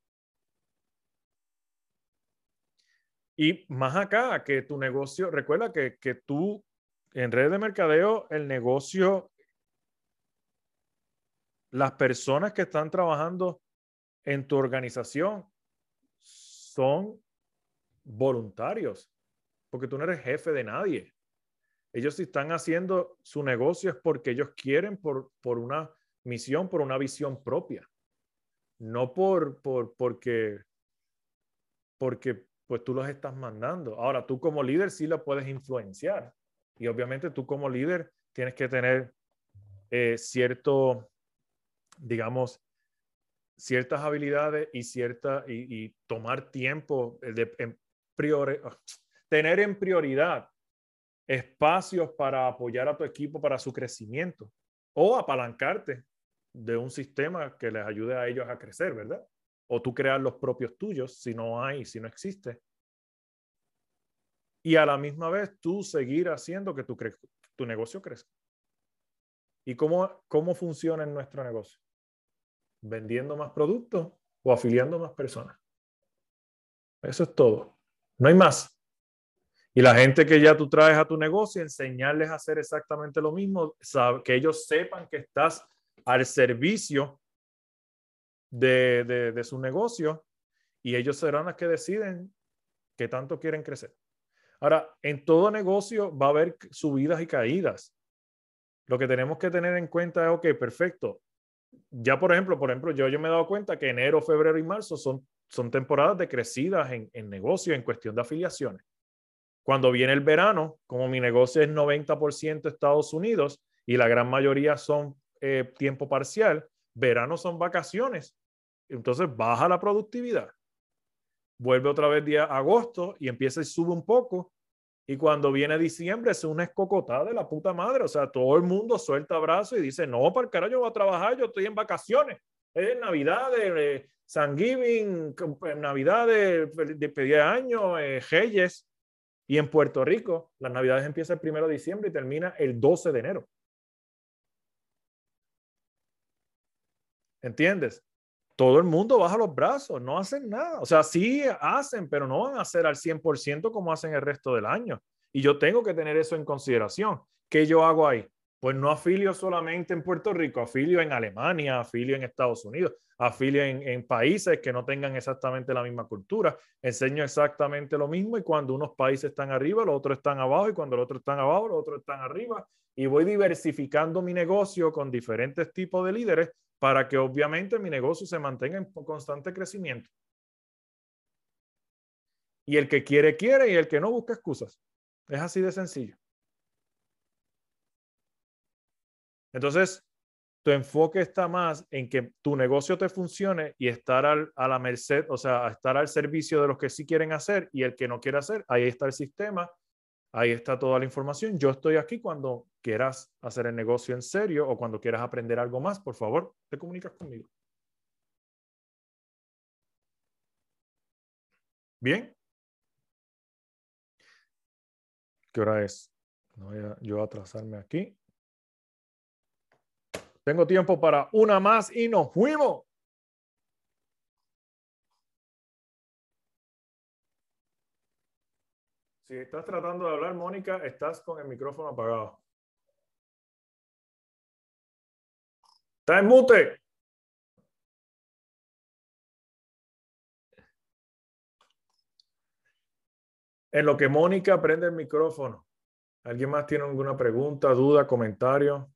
Y más acá, que tu negocio, recuerda que, que tú en red de mercadeo, el negocio, las personas que están trabajando en tu organización son voluntarios, porque tú no eres jefe de nadie. Ellos si están haciendo su negocio es porque ellos quieren por, por una misión, por una visión propia. No por, por porque, porque pues tú los estás mandando. Ahora, tú como líder sí lo puedes influenciar. Y obviamente tú como líder tienes que tener eh, cierto, digamos, ciertas habilidades y, cierta, y, tomar tiempo, de, en tener en prioridad espacios para apoyar a tu equipo para su crecimiento o apalancarte de un sistema que les ayude a ellos a crecer, ¿verdad? O tú crear los propios tuyos si no hay, si no existe. Y a la misma vez tú seguir haciendo que tu, tu negocio crezca. ¿Y cómo, cómo funciona en nuestro negocio? Vendiendo más productos o afiliando más personas. Eso es todo. No hay más. Y la gente que ya tú traes a tu negocio, enseñarles a hacer exactamente lo mismo, que ellos sepan que estás al servicio de, de, su negocio y ellos serán los que deciden qué tanto quieren crecer. Ahora, en todo negocio va a haber subidas y caídas. Lo que tenemos que tener en cuenta es, ok, perfecto. Ya, por ejemplo, por ejemplo, yo, yo me he dado cuenta que enero, febrero y marzo son, son temporadas de crecidas en, en negocio en cuestión de afiliaciones. Cuando viene el verano, como mi negocio es 90% Estados Unidos y la gran mayoría son eh, tiempo parcial, verano son vacaciones. Entonces baja la productividad. Vuelve otra vez día agosto y empieza y sube un poco. Y cuando viene diciembre es una escocotada de la puta madre. O sea, todo el mundo suelta brazos y dice, no, para el carajo, yo voy a trabajar, yo estoy en vacaciones. Es Navidad, de San Giving, Navidad de, de, año, eh. Y en Puerto Rico, las Navidades empiezan el 1 de diciembre y termina el 12 de enero. ¿Entiendes? Todo el mundo baja los brazos, no hacen nada. O sea, sí hacen, pero no van a hacer al 100% como hacen el resto del año. Y yo tengo que tener eso en consideración. ¿Qué yo hago ahí? Pues no afilio solamente en Puerto Rico, afilio en Alemania, afilio en Estados Unidos, afilio en, países que no tengan exactamente la misma cultura. Enseño exactamente lo mismo y cuando unos países están arriba, los otros están abajo y cuando los otros están abajo, los otros están arriba. Y voy diversificando mi negocio con diferentes tipos de líderes para que obviamente mi negocio se mantenga en constante crecimiento. Y el que quiere, quiere y el que no busca excusas. Es así de sencillo. Entonces, tu enfoque está más en que tu negocio te funcione y estar a la merced, o sea, estar al servicio de los que sí quieren hacer y el que no quiere hacer, ahí está el sistema Ahí está toda la información. Yo estoy aquí cuando quieras hacer el negocio en serio o cuando quieras aprender algo más, por favor, te comunicas conmigo. Bien. ¿Qué hora es? No voy a yo atrasarme aquí. Tengo tiempo para una más y nos fuimos. Si estás tratando de hablar, Mónica, estás con el micrófono apagado. Está en mute. En lo que Mónica prende el micrófono. ¿Alguien más tiene alguna pregunta, duda, comentario?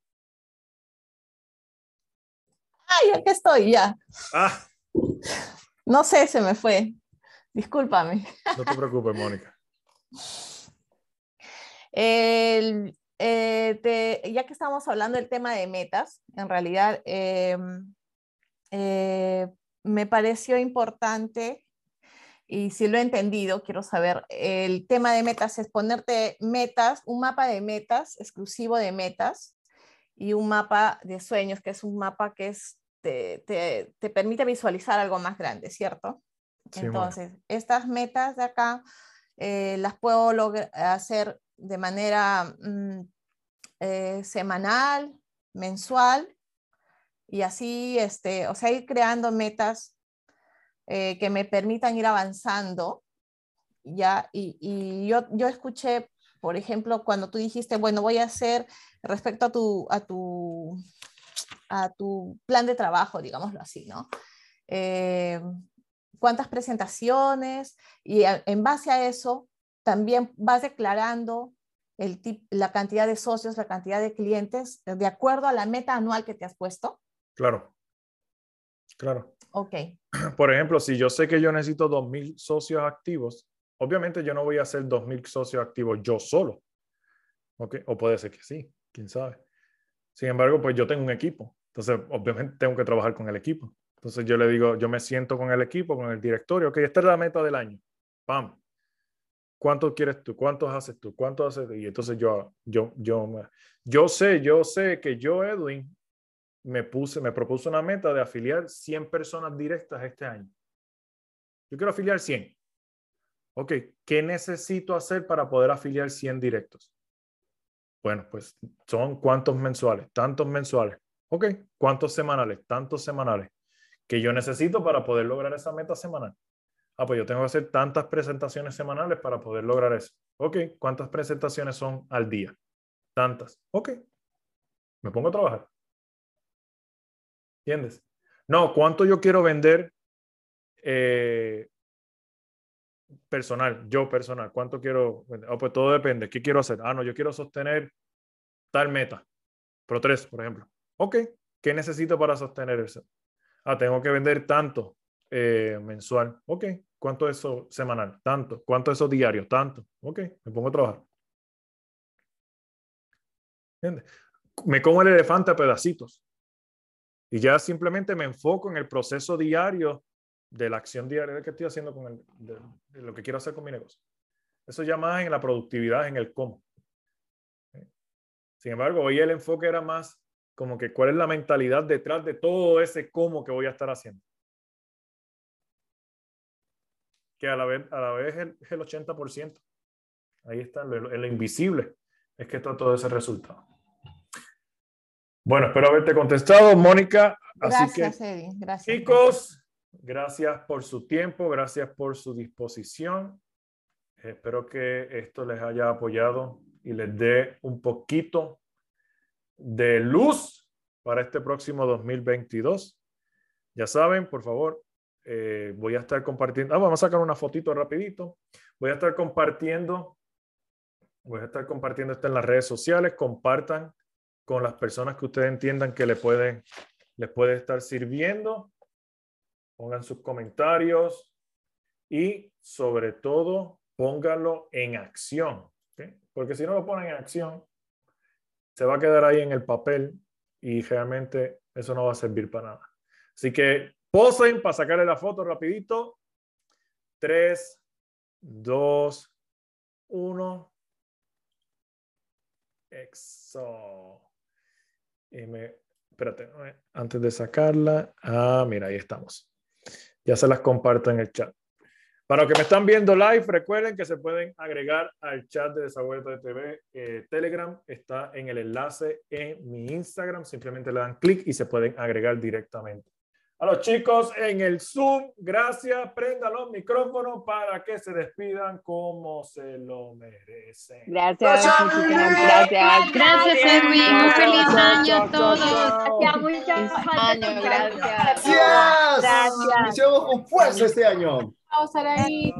Ay, aquí estoy ya. Ah. No sé, se me fue. Discúlpame. No te preocupes, Mónica. Eh, ya que estamos hablando del tema de metas, en realidad em, eh, me pareció importante y si lo he entendido, quiero saber, el tema de metas es ponerte metas, un mapa de metas, exclusivo de metas, y un mapa de sueños, que es un mapa que es, te, te, permite visualizar algo más grande, ¿cierto? Entonces, estas metas de acá eh, las puedo hacer de manera mm, eh, semanal, mensual, y así, este, o sea, ir creando metas eh, que me permitan ir avanzando, ¿ya? Y, y, yo, yo escuché, por ejemplo, cuando tú dijiste, bueno, voy a hacer respecto a tu, a tu, a tu plan de trabajo, digámoslo así, ¿no? cuántas presentaciones y en base a eso también vas declarando el la cantidad de socios, la cantidad de clientes de acuerdo a la meta anual que te has puesto. Claro, claro. Ok. Por ejemplo, si yo sé que yo necesito 2.000 socios activos, Obviamente yo no voy a hacer 2.000 socios activos yo solo. ¿okay? O puede ser que sí, quién sabe. Sin embargo, pues yo tengo un equipo. Entonces, obviamente tengo que trabajar con el equipo. Entonces yo le digo, yo me siento con el equipo, con el directorio, ok, esta es la meta del año. ¡Pam! ¿Cuántos quieres tú? ¿Cuántos haces tú? ¿Cuántos haces? Y entonces yo, yo, yo, yo sé, yo sé que yo, Edwin, me puse, me propuso una meta de afiliar 100 personas directas este año. Yo quiero afiliar 100. Ok, ¿qué necesito hacer para poder afiliar 100 directos? Bueno, pues son cuántos mensuales, tantos mensuales. Ok, ¿cuántos semanales? Tantos semanales. Que yo necesito para poder lograr esa meta semanal. Ah, pues yo tengo que hacer tantas presentaciones semanales para poder lograr eso. Ok, ¿cuántas presentaciones son al día? Tantas. Ok, me pongo a trabajar. ¿Entiendes? No, ¿cuánto yo quiero vender eh, personal? Yo personal, ¿cuánto quiero? Oh, pues todo depende. ¿Qué quiero hacer? Ah, no, yo quiero sostener tal meta. Pro 3, por ejemplo. Ok, ¿qué necesito para sostener eso? Ah, tengo que vender tanto eh, mensual. Ok, ¿cuánto es eso semanal? Tanto. ¿Cuánto es eso diario? Tanto. Ok, me pongo a trabajar. Me como el elefante a pedacitos. Y ya simplemente me enfoco en el proceso diario de la acción diaria que estoy haciendo con el, de, lo que quiero hacer con mi negocio. Eso ya más en la productividad, en el cómo. Sin embargo, hoy el enfoque era más como que cuál es la mentalidad detrás de todo ese cómo que voy a estar haciendo. Que a la vez, a la vez es el, 80%. Ahí está, lo, invisible es que está todo ese resultado. Bueno, espero haberte contestado, Mónica. Gracias, Eddie. Gracias. Chicos, gracias por su tiempo, gracias por su disposición. Espero que esto les haya apoyado y les dé un poquito de luz para este próximo 2022. Ya saben, por favor, eh, voy a estar compartiendo. Ah, vamos a sacar una fotito rapidito. Voy a estar compartiendo. Voy a estar compartiendo esto en las redes sociales. Compartan con las personas que ustedes entiendan que le pueden, les puede estar sirviendo. Pongan sus comentarios y sobre todo pónganlo en acción. Porque si no lo ponen en acción, se va a quedar ahí en el papel y realmente eso no va a servir para nada. Así que posen para sacarle la foto rapidito. 3, 2, 1. Exo. Y me, espérate, antes de sacarla. Ah, mira, ahí estamos. Ya se las comparto en el chat. Para los que me están viendo live, recuerden que se pueden agregar al chat de Desahogo de TV. Eh, Telegram está en el enlace en mi Instagram. Simplemente le dan clic y se pueden agregar directamente. A los chicos en el Zoom, gracias. Prendan los micrófonos para que se despidan como se lo merecen. Gracias. Gracias. Gracias, Edwin. Un feliz año a todos. Gracias. Gracias. Gracias. Gracias. Iniciamos con fuerza este año. Saraí.